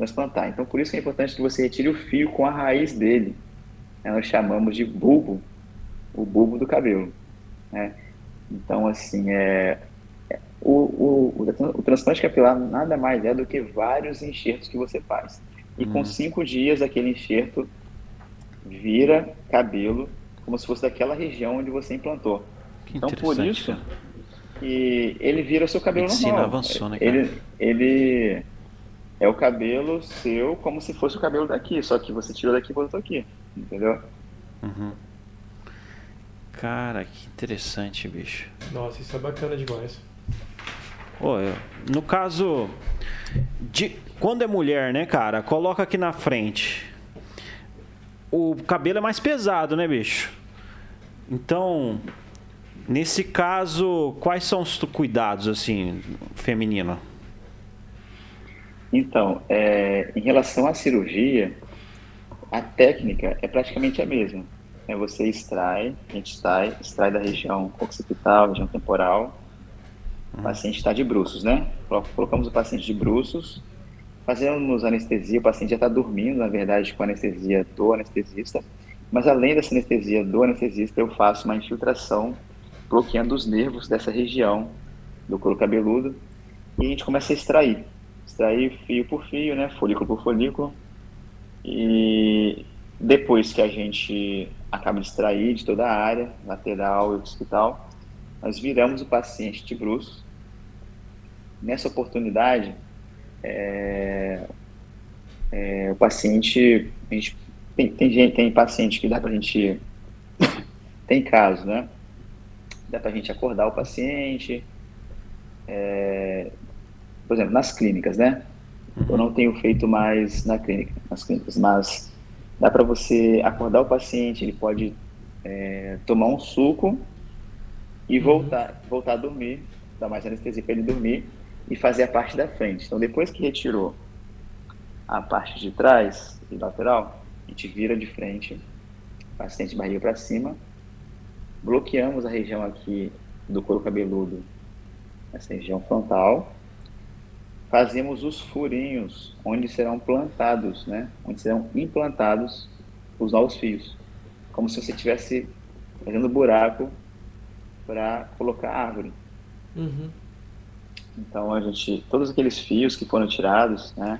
transplantar. Então, por isso que é importante que você retire o fio com a raiz dele. É, nós chamamos de bulbo, o bulbo do cabelo. Né? Então, assim, é, O, o, o, o, transplante capilar nada mais é do que vários enxertos que você faz. E com hum. cinco dias, aquele enxerto vira cabelo, como se fosse daquela região onde você implantou. Que então, por isso, que ele vira o seu cabelo Medicina normal. avançou, né, cara? Ele, ele é o cabelo seu como se fosse o cabelo daqui, só que você tirou daqui e botou aqui, entendeu? Uhum. Cara, que interessante, bicho. Nossa, isso é bacana demais. Oh, eu, no caso de quando é mulher, né, cara, coloca aqui na frente. O cabelo é mais pesado, né, bicho? Então, nesse caso, quais são os cuidados assim, feminino? Então, é, em relação à cirurgia, a técnica é praticamente a mesma. É você extrai, a gente extrai, extrai da região occipital, região temporal. O uhum. paciente está de bruços, né? Colocamos o paciente de bruços, fazemos anestesia, o paciente já está dormindo, na verdade, com anestesia do anestesista. Mas além dessa anestesia do anestesista, eu faço uma infiltração bloqueando os nervos dessa região do couro cabeludo e a gente começa a extrair extrair fio por fio, né, folículo por folículo. E depois que a gente acaba de extrair de toda a área, lateral e occipital, nós viramos o paciente de bruços. Nessa oportunidade, é, é, o paciente, a gente, tem, tem, gente, tem paciente que dá para a gente, (laughs) tem caso, né? Dá para a gente acordar o paciente, é, por exemplo, nas clínicas, né? Uhum. Eu não tenho feito mais na clínica, nas clínicas, mas dá para você acordar o paciente, ele pode é, tomar um suco e uhum. voltar, voltar a dormir, dar mais anestesia para ele dormir e fazer a parte da frente. Então, depois que retirou a parte de trás e lateral, a gente vira de frente, paciente barriga para cima, bloqueamos a região aqui do couro cabeludo, essa região frontal, fazemos os furinhos onde serão plantados, né? Onde serão implantados os novos fios, como se você estivesse fazendo buraco para colocar árvore. Uhum. Então a gente, todos aqueles fios que foram tirados, né?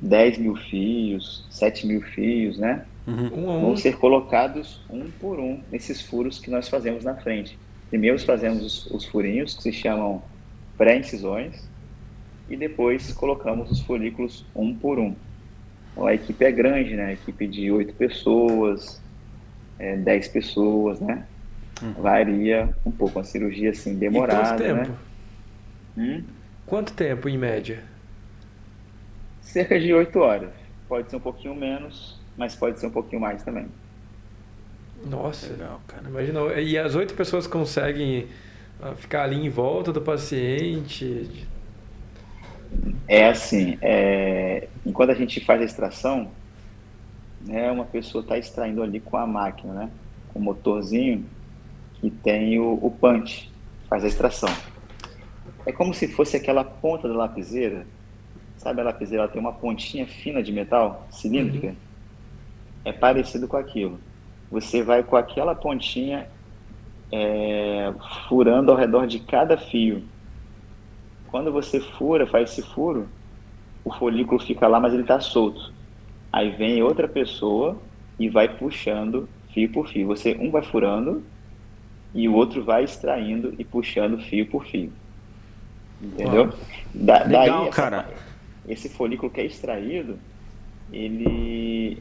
10 mil fios, 7 mil fios, né? Uhum. Um um. Vão ser colocados um por um nesses furos que nós fazemos na frente. Primeiro fazemos os, os furinhos, que se chamam pré-incisões, e depois colocamos os folículos um por um. Então, a equipe é grande, né? A equipe de oito pessoas, é, dez pessoas, né? Uhum. Varia um pouco, a cirurgia assim demorada, e quanto tempo? Né? Hum? Quanto tempo em média? Cerca de oito horas. Pode ser um pouquinho menos, mas pode ser um pouquinho mais também. Nossa, legal, cara. Imagina. E as oito pessoas conseguem ah, ficar ali em volta do paciente, é assim, é, enquanto a gente faz a extração, né, uma pessoa está extraindo ali com a máquina, né, com o motorzinho que tem o, o punch, faz a extração. É como se fosse aquela ponta da lapiseira, sabe a lapiseira ela tem uma pontinha fina de metal, cilíndrica? Uhum. É parecido com aquilo. Você vai com aquela pontinha é, furando ao redor de cada fio quando você fura, faz esse furo, o folículo fica lá, mas ele está solto. Aí vem outra pessoa e vai puxando fio por fio. Você um vai furando e o outro vai extraindo e puxando fio por fio. Entendeu? Da, Legal, daí, essa, cara. Esse folículo que é extraído, ele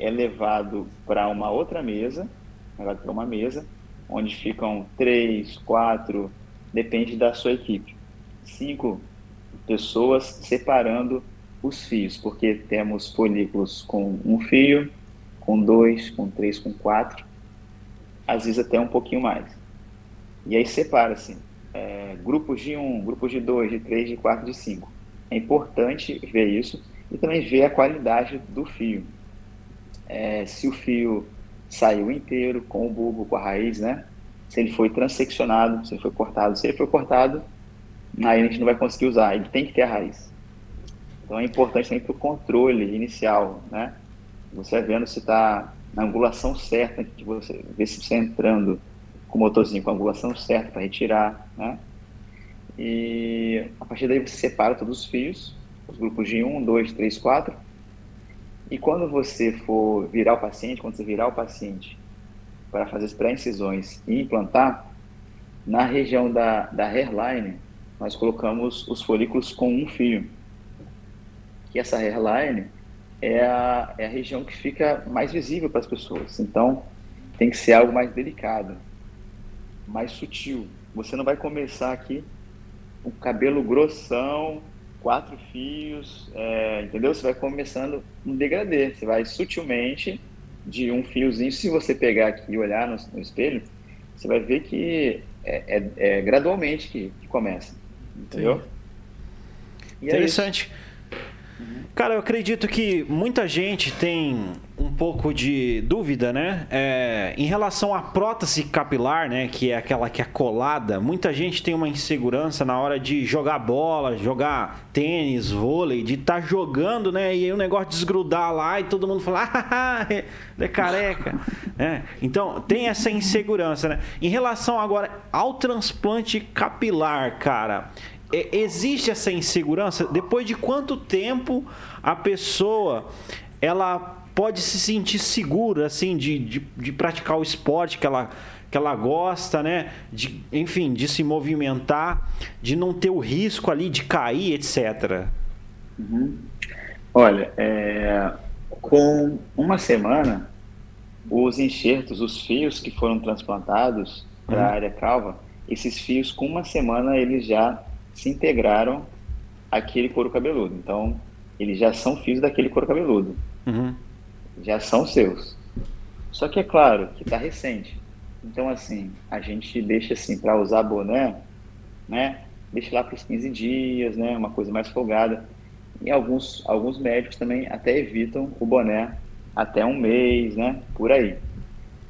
é levado para uma outra mesa, levado para uma mesa, onde ficam três, quatro, depende da sua equipe cinco pessoas separando os fios, porque temos folículos com um fio, com dois, com três, com quatro, às vezes até um pouquinho mais. E aí separa-se é, grupos de um, grupos de dois, de três, de quatro, de cinco. É importante ver isso e também ver a qualidade do fio. É, se o fio saiu inteiro, com o bulbo, com a raiz, né? Se ele foi transeccionado, se ele foi cortado. Se ele foi cortado, aí a gente não vai conseguir usar, ele tem que ter a raiz. Então é importante para o controle inicial, né? Você vendo se está na angulação certa, que você vê se você entrando com o motorzinho com a angulação certa para retirar, né? E a partir daí você separa todos os fios, os grupos de 1, 2, 3, 4. E quando você for virar o paciente, quando você virar o paciente para fazer as pré-incisões e implantar, na região da, da hairline, nós colocamos os folículos com um fio. Que essa hairline é a, é a região que fica mais visível para as pessoas. Então, tem que ser algo mais delicado, mais sutil. Você não vai começar aqui um cabelo grossão, quatro fios, é, entendeu? Você vai começando um degradê. Você vai sutilmente de um fiozinho. Se você pegar aqui e olhar no, no espelho, você vai ver que é, é, é gradualmente que, que, começa, entendeu? É Interessante. Cara, eu acredito que muita gente tem um pouco de dúvida, né? É, em relação à prótese capilar, né? Que é aquela que é colada, muita gente tem uma insegurança na hora de jogar bola, jogar tênis, vôlei, de estar tá jogando, né? E aí o negócio desgrudar lá e todo mundo fala, (laughs) ah, é careca. (laughs) é, então, tem essa insegurança, né? Em relação agora ao transplante capilar, cara, é, existe essa insegurança? Depois de quanto tempo a pessoa ela pode se sentir segura assim de, de, de, praticar o esporte que ela, que ela gosta, né? De, enfim, de se movimentar, de não ter o risco ali de cair, etc. Uhum. Olha, é, com uma semana, os enxertos, os fios que foram transplantados para a uhum. área calva, esses fios, com uma semana, eles já se integraram àquele couro cabeludo. Então, eles já são fios daquele couro cabeludo. Uhum. Já são seus. Só que é claro que está recente. Então, assim, a gente deixa assim para usar boné, né? Deixa lá para os 15 dias, né? Uma coisa mais folgada. E alguns, alguns médicos também até evitam o boné até um mês, né? Por aí.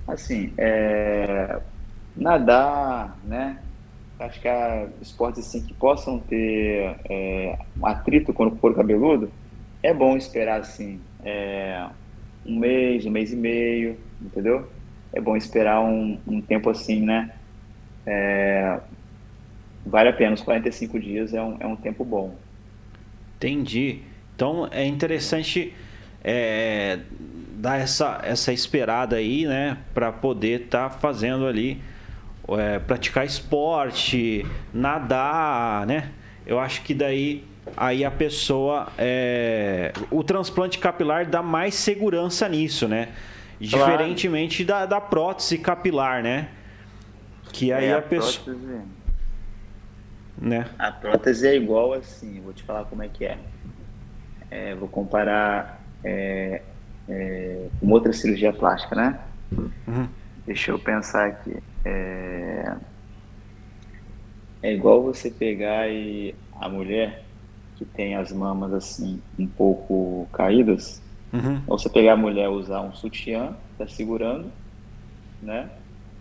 Assim, é, nadar, né? Praticar esportes assim que possam ter é, atrito com o couro cabeludo, é bom esperar assim é, um mês, um mês e meio, entendeu? É bom esperar um, um tempo assim, né? É, vale a pena, os 45 dias é um, é um tempo bom. Entendi. Então é interessante é, dar essa, essa esperada aí, né? Para poder estar tá fazendo ali é, praticar esporte, nadar, né? Eu acho que daí aí a pessoa é, o transplante capilar dá mais segurança nisso, né? Diferentemente claro. da, da prótese capilar, né? Que aí é, a, a, pessoa prótese, né? A prótese é igual assim, vou te falar como é que é. é vou comparar é, é, com outra cirurgia plástica, né? Uhum. Deixa eu pensar aqui. É, é igual você pegar e a mulher que tem as mamas assim um pouco caídas, uhum. ou você pegar a mulher usar um sutiã, tá segurando, né?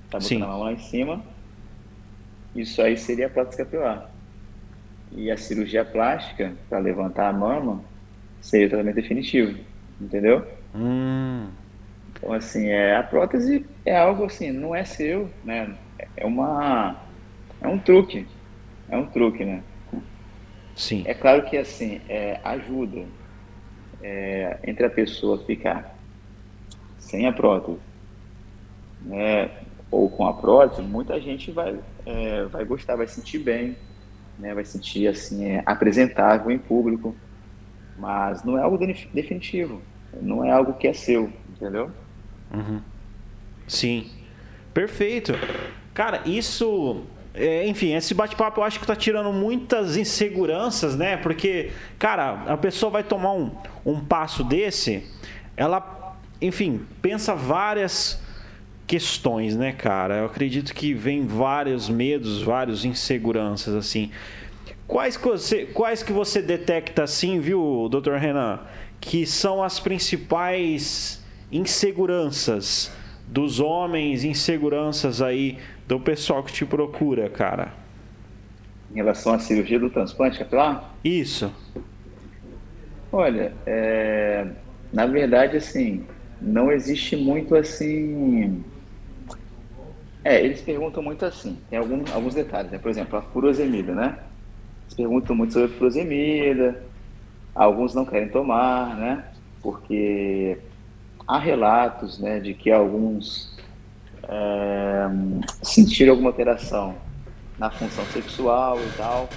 Tá botando Sim. a mão lá em cima. Isso aí seria a prótese capilar. E a cirurgia plástica para levantar a mama seria o tratamento definitivo, entendeu? Hum. Então, assim, é, a prótese é algo assim, não é seu, né? É uma. É um truque. É um truque, né? Sim. É claro que, assim, é, ajuda é, entre a pessoa ficar sem a prótese né, ou com a prótese, muita gente vai, é, vai gostar, vai sentir bem, né, vai sentir assim, é, apresentável em público, mas não é algo definitivo, não é algo que é seu, entendeu? Uhum. Sim. Perfeito. Cara, isso. É, enfim, esse bate-papo eu acho que tá tirando muitas inseguranças, né? Porque, cara, a pessoa vai tomar um, um passo desse, ela, enfim, pensa várias questões, né, cara? Eu acredito que vem vários medos, vários inseguranças, assim. Quais que você, quais que você detecta, assim, viu, doutor Renan, que são as principais inseguranças dos homens, inseguranças aí do pessoal que te procura, cara? Em relação à cirurgia do transplante capilar? Isso. Olha, é, na verdade, assim, não existe muito assim. É, eles perguntam muito assim, tem algum, alguns detalhes, né? Por exemplo, a furosemida, né? perguntam muito sobre furosemida, alguns não querem tomar, né? Porque há relatos, né, de que alguns é, sentiram alguma alteração na função sexual e tal,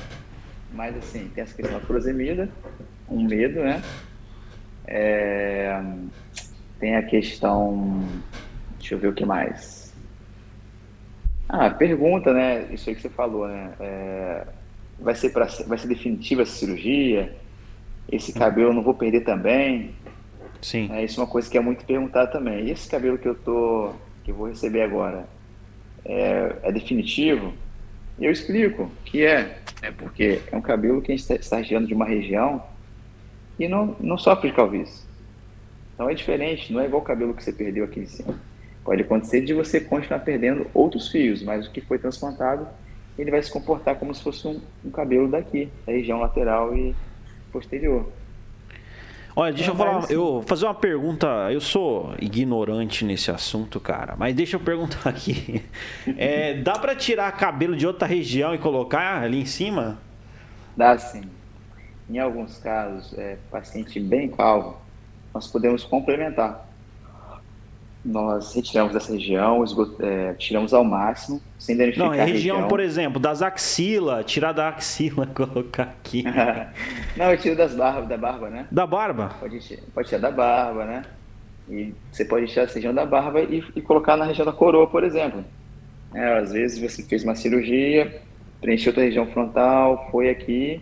mas assim, tem essa questão da furosemida, um medo, né? É, tem a questão, deixa eu ver o que mais. Ah, pergunta, né? Isso aí que você falou, né? É, vai ser para vai ser definitiva essa cirurgia? Esse cabelo eu não vou perder também? Sim. É, isso é uma coisa que é muito perguntada também. E esse cabelo que eu tô que eu vou receber agora é, é definitivo? Eu explico que é, é porque é um cabelo que a gente está regiando de uma região e não, não sofre de calvície. Então é diferente, não é igual o cabelo que você perdeu aqui em cima. Pode acontecer de você continuar perdendo outros fios, mas o que foi transplantado, ele vai se comportar como se fosse um, um cabelo daqui, da região lateral e posterior. Olha, deixa eu falar, eu fazer uma pergunta. Eu sou ignorante nesse assunto, cara, mas deixa eu perguntar (laughs) aqui. É, dá para tirar cabelo de outra região e colocar ali em cima? Dá sim. Em alguns casos, é, paciente bem calvo, nós podemos complementar nós retiramos dessa região, esgot... é, tiramos ao máximo, sem danificar Não, é região, região, por exemplo, das axilas, tirar da axila, (laughs) colocar aqui. (laughs) Não, eu tiro das barbas, da barba, né? Da barba? Pode, pode tirar da barba, né? E você pode tirar essa região da barba e, e colocar na região da coroa, por exemplo. É, às vezes você fez uma cirurgia, preencheu a região frontal, foi aqui,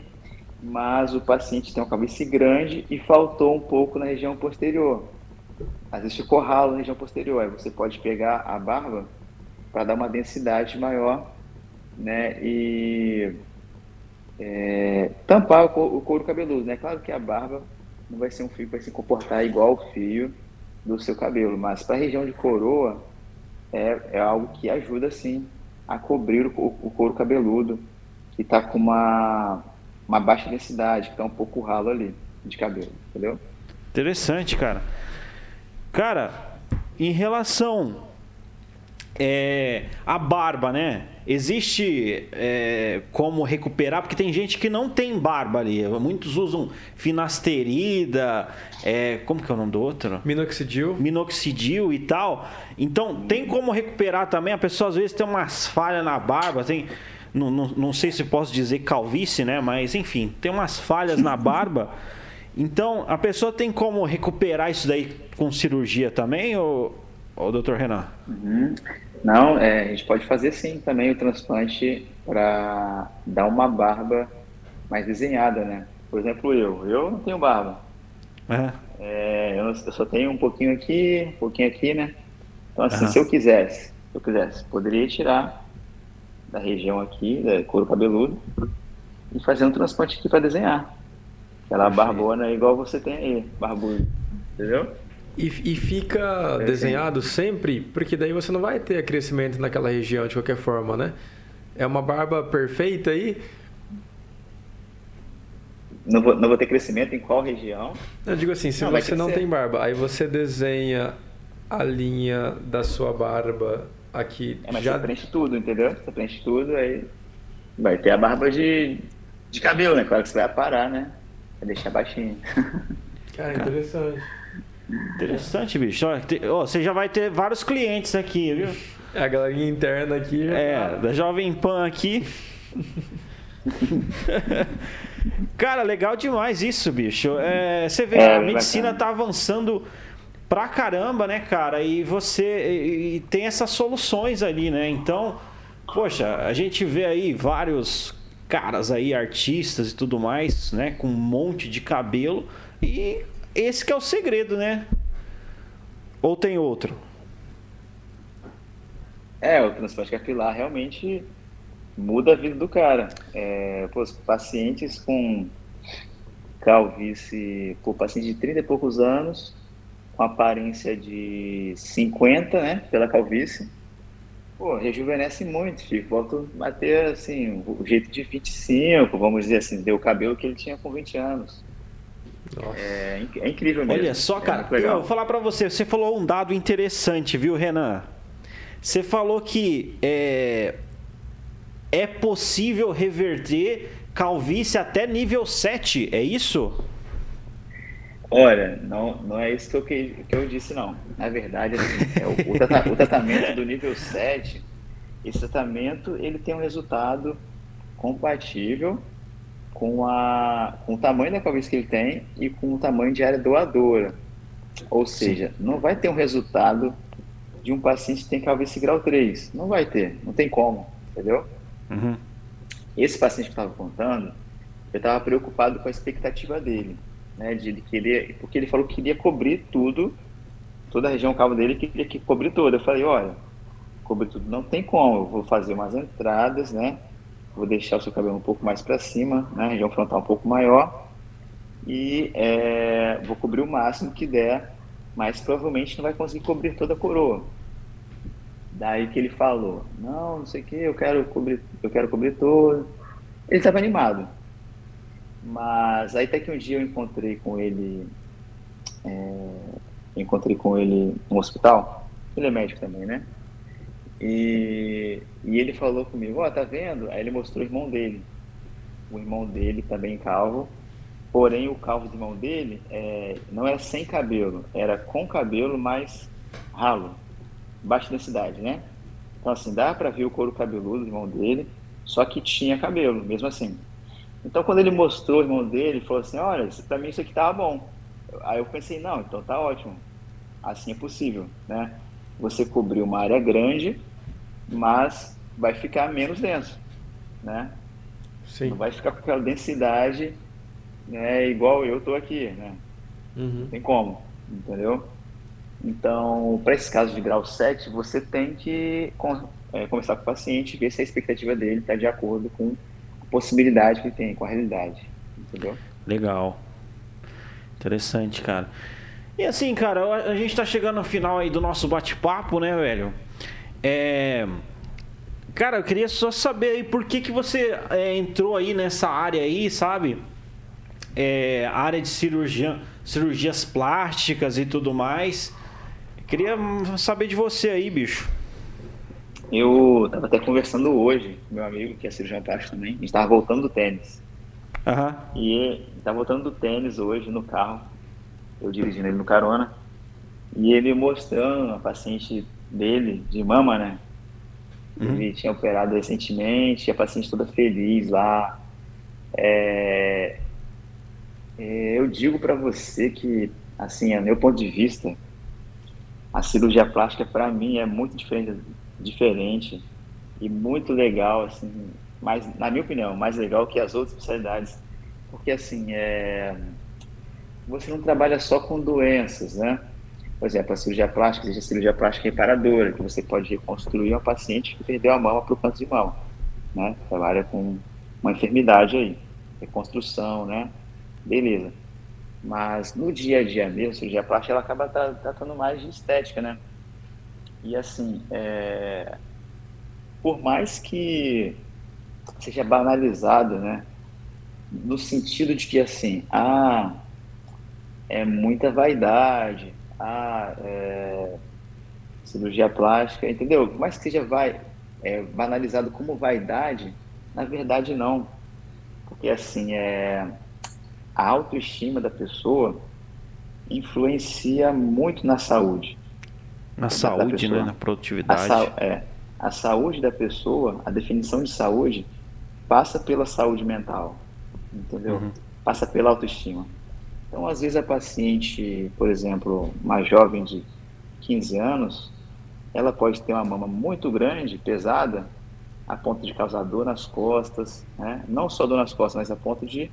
mas o paciente tem uma cabeça grande e faltou um pouco na região posterior às vezes ficou ralo na região posterior. Aí você pode pegar a barba para dar uma densidade maior, né? E é, tampar o, couro cabeludo, né? Claro que a barba não vai ser um fio que vai se comportar igual o fio do seu cabelo, mas para a região de coroa é, é algo que ajuda sim a cobrir o, o couro cabeludo que está com uma, uma baixa densidade, que está um pouco ralo ali de cabelo, entendeu? Interessante, cara. Cara, em relação é, a barba, né? Existe é, como recuperar, porque tem gente que não tem barba ali. Muitos usam finasterida, é, como que é o nome do outro? Minoxidil. Minoxidil e tal. Então, tem como recuperar também. A pessoa às vezes tem umas falhas na barba, tem. Não, não, não sei se posso dizer calvície, né? Mas enfim, tem umas falhas na barba. (laughs) Então, a pessoa tem como recuperar isso daí com cirurgia também, ou, ou doutor Renan? Uhum. Não, é, a gente pode fazer sim também o transplante para dar uma barba mais desenhada, né? Por exemplo, eu. Eu não tenho barba. É. É, eu, eu, só tenho um pouquinho aqui, um pouquinho aqui, né? Então, assim, uhum. se eu quisesse, se eu quisesse, poderia tirar da região aqui, da couro cabeludo, e fazer um transplante aqui para desenhar. Aquela barbona igual você tem aí, barbudo. Entendeu? E, e fica é desenhado sim. sempre, porque daí você não vai ter crescimento naquela região de qualquer forma, né? É uma barba perfeita aí. Não vou, não vou ter crescimento em qual região? Eu digo assim, se não, você não tem barba, aí você desenha a linha da sua barba aqui. É, mas já... você preenche tudo, entendeu? Você preenche tudo, aí vai ter a barba de, de cabelo, né? Claro que você vai parar, né? Vai deixar baixinho. (laughs) Cara, interessante. Interessante, bicho. Ó, você já vai ter vários clientes aqui, viu? É, a galerinha interna aqui. É, tá... da Jovem Pan aqui. (laughs) Cara, legal demais isso, bicho. É, você vê, é, a medicina bacana. tá avançando pra caramba, né, cara? E você e, e tem essas soluções ali, né? Então, poxa, a gente vê aí vários caras aí, artistas e tudo mais, né? Com um monte de cabelo. E esse que é o segredo, né? Ou tem outro? É, o transplante capilar realmente muda a vida do cara. É, pô, pacientes com calvície, pô, paciente de 30 e poucos anos, com aparência de 50, né, pela calvície, Pô, rejuvenesce muito, filho. Volta a ter, assim, o jeito de 25, vamos dizer assim, deu o cabelo que ele tinha com 20 anos. É, é, incrível mesmo. Olha só, é cara, é eu vou falar para você, você falou um dado interessante, viu, Renan? Você falou que é, é possível reverter calvície até nível 7, é isso? Olha, não, não é isso que eu, que, que eu disse, não. Na verdade, assim, é o, o, trata, o, tratamento do nível 7, esse tratamento ele tem um resultado compatível com, a, com o tamanho da calvície que ele tem e com o tamanho de área doadora. Ou seja, Sim. não vai ter um resultado de um paciente que tem calvície grau 3. Não vai ter, não tem como, entendeu? Uhum. Esse paciente que estava contando, eu estava preocupado com a expectativa dele, né? De ele querer, porque ele falou que queria cobrir tudo, toda a região calva dele queria que cobrir toda. Eu falei, olha, cobrir tudo não tem como, eu vou fazer umas entradas, né? Vou deixar o seu cabelo um pouco mais para cima, né? região frontal um pouco maior e é, vou cobrir o máximo que der, mas provavelmente não vai conseguir cobrir toda a coroa. Daí que ele falou, não, não sei o que, eu quero cobrir, eu quero cobrir todo. Ele estava animado. Mas aí até que um dia eu encontrei com ele, é, encontrei com ele no hospital. Ele é médico também, né? E, e ele falou comigo, ó, oh, tá vendo? Aí ele mostrou o irmão dele. O irmão dele também calvo. Porém, o calvo do irmão dele é, não era sem cabelo, era com cabelo, mas ralo baixa densidade, né? Então, assim, dá para ver o couro cabeludo do irmão dele, só que tinha cabelo, mesmo assim. Então, quando ele mostrou o irmão dele, ele falou assim: Olha, para mim isso aqui tava bom. Aí eu pensei: Não, então tá ótimo. Assim é possível, né? Você cobriu uma área grande, mas vai ficar menos denso, né? Sim. Não vai ficar com aquela densidade, né? Igual eu tô aqui, né? Uhum. Não tem como, entendeu? Então, para esse caso de grau 7, você tem que é, conversar com o paciente, ver se a expectativa dele está de acordo com possibilidade que tem, com a realidade. Entendeu? Legal. Interessante, cara. E assim, cara, a gente está chegando no final aí do nosso bate-papo, né, velho? É... Cara, eu queria só saber aí por que, que você é, entrou aí nessa área aí, sabe? É, área de cirurgia, cirurgias plásticas e tudo mais. Queria saber de você aí, bicho. Eu tava até conversando hoje com meu amigo, que é cirurgião plástico também. A gente tava voltando do tênis. Uhum. E tava voltando do tênis hoje no carro. Eu dirigindo ele no carona. E ele mostrando a paciente dele, de mama, né? Uhum. Ele tinha operado recentemente, a paciente toda feliz lá. É... É, eu digo para você que, assim, a meu ponto de vista, a cirurgia plástica para mim é muito diferente, diferente e muito legal, assim, mais, na minha opinião, mais legal que as outras especialidades, porque assim, é, você não trabalha só com doenças, né? Por exemplo, a cirurgia plástica, existe a cirurgia plástica reparadora, que você pode reconstruir uma paciente que perdeu a mama para o câncer de mama, né? Trabalha com uma enfermidade aí, reconstrução, né? Beleza. Mas no dia a dia mesmo, a cirurgia plástica ela acaba tratando mais de estética, né? E assim, é... por mais que seja banalizado, né? No sentido de que assim, ah, é muita vaidade, ah, é... cirurgia plástica, entendeu? Por mais que seja vai, é, banalizado como vaidade, na verdade não. Porque assim, é a autoestima da pessoa influencia muito na saúde. Na saúde, né? Na produtividade. A, é, a saúde da pessoa, a definição de saúde, passa pela saúde mental, entendeu? Uhum. Passa pela autoestima. Então, às vezes, a paciente, por exemplo, uma jovem de 15 anos, ela pode ter uma mama muito grande, pesada, a ponto de causar dor nas costas, né? não só dor nas costas, mas a ponto de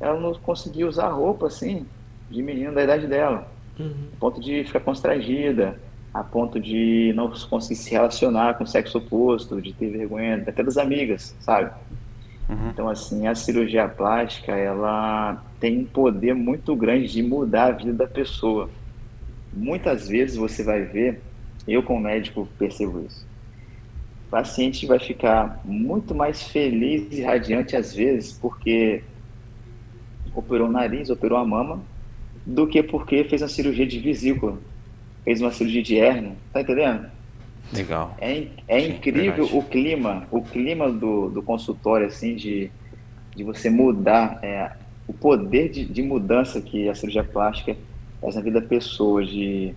ela não conseguia usar roupa assim, de menina da idade dela. Uhum. A ponto de ficar constrangida, a ponto de não conseguir se relacionar com o sexo oposto, de ter vergonha até das amigas, sabe? Uhum. Então, assim, a cirurgia plástica, ela tem um poder muito grande de mudar a vida da pessoa. Muitas vezes você vai ver, eu como médico percebo isso, o paciente vai ficar muito mais feliz e radiante às vezes, porque operou o nariz, operou a mama, do que porque fez uma cirurgia de vesícula, fez uma cirurgia de hérnia, tá entendendo? Legal. É, é Sim, incrível verdade. o clima, o clima do, do consultório, assim, de, de você mudar é, o poder de, de, mudança que a cirurgia plástica faz na vida da pessoa, de,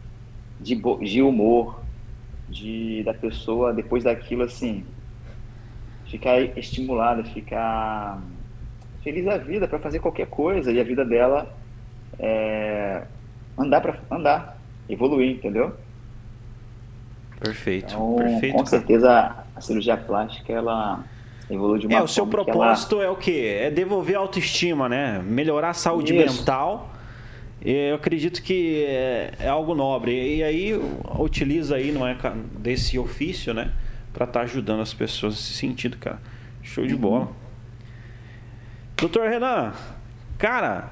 de, de humor, de da pessoa depois daquilo assim ficar estimulada, ficar feliz da vida para fazer qualquer coisa e a vida dela é, andar para andar, evoluir, entendeu? Perfeito, então, perfeito. Com certeza a cirurgia plástica ela evolui de uma É, o seu propósito ela... é o quê? É devolver a autoestima, né? Melhorar a saúde Isso. mental. Eu acredito que é, é, algo nobre. E aí utiliza aí, não é, desse ofício, né? Para estar tá ajudando as pessoas nesse sentido, cara. Show de bola. Uhum. Doutor Renan, cara,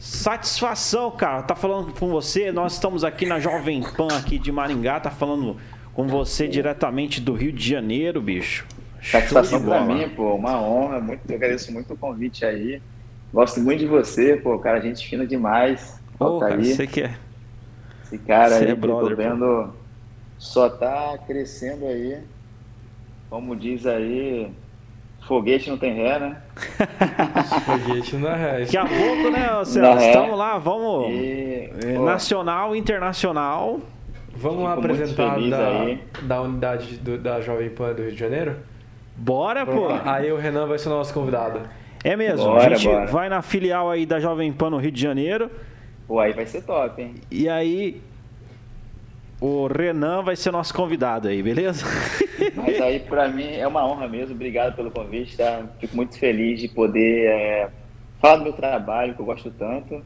satisfação, cara. Tá falando com você. Nós estamos aqui na Jovem Pan aqui de Maringá, tá falando com você diretamente do Rio de Janeiro, bicho. Satisfação para mim, pô, uma honra. Muito, eu agradeço muito o convite aí. Gosto muito de você, pô, cara, gente fina demais. Pô, cara, aí. você que é. Esse cara você aí, é brother, tô vendo, pô. só tá crescendo aí. Como diz aí, foguete não tem ré, né? (laughs) foguete não é ré. Daqui a pouco, né, Celso? Estamos lá, vamos. E, é, nacional, internacional. Vamos lá apresentar da, da unidade do, da Jovem Pan do Rio de Janeiro? Bora, pô. Aí o Renan vai ser o nosso convidado. É mesmo. Bora, a gente bora. vai na filial aí da Jovem Pan no Rio de Janeiro. Pô, aí vai ser top, hein? E aí o Renan vai ser nosso convidado aí, beleza? (laughs) Mas aí para mim é uma honra mesmo. Obrigado pelo convite, tá? Fico muito feliz de poder é, falar do meu trabalho que eu gosto tanto.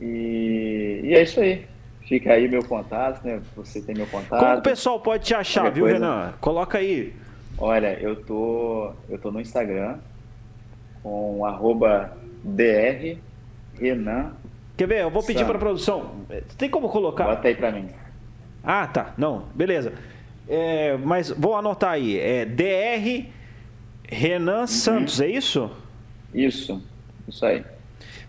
E, e é isso aí. Fica aí meu contato, né? Você tem meu contato. Como o pessoal pode te achar, Qualquer viu, coisa... Renan? Coloca aí. Olha, eu tô, eu tô no Instagram com arroba dr Renan. Quer ver? Eu vou pedir para a produção. Tem como colocar? Bota aí para mim. Ah, tá. Não, beleza. É, mas vou anotar aí. É dr Renan uhum. Santos, é isso? Isso, isso aí.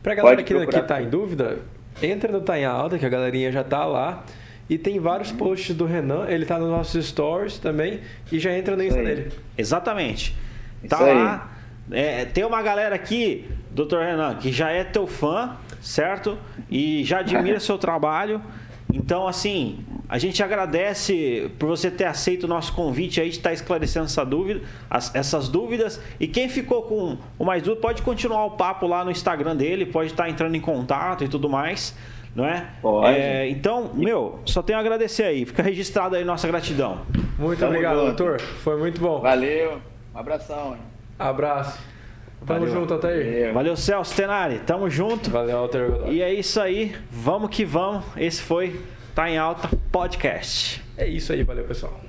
Pra galera que, que tá em dúvida, entra no Tá em Alta, que a galerinha já tá lá. E tem vários posts do Renan, ele tá nos nossos stories também e já entra no Insta dele. Exatamente. Isso tá aí. lá. É, tem uma galera aqui, doutor Renan, que já é teu fã, certo? E já admira (laughs) seu trabalho. Então, assim, a gente agradece por você ter aceito o nosso convite aí de estar esclarecendo essa dúvida, as, essas dúvidas. E quem ficou com o mais dúvida pode continuar o papo lá no Instagram dele, pode estar entrando em contato e tudo mais não é? Pode. É, então, meu, só tenho a agradecer aí. Fica registrado aí nossa gratidão. Muito Tamo obrigado, junto. doutor. Foi muito bom. Valeu. Um abração. Hein? Abraço. Tamo Valeu. junto, até aí. Valeu, Celso Tenari. Tamo junto. Valeu, Alter. E é isso aí. Vamos que vamos. Esse foi Tá em Alta Podcast. É isso aí. Valeu, pessoal.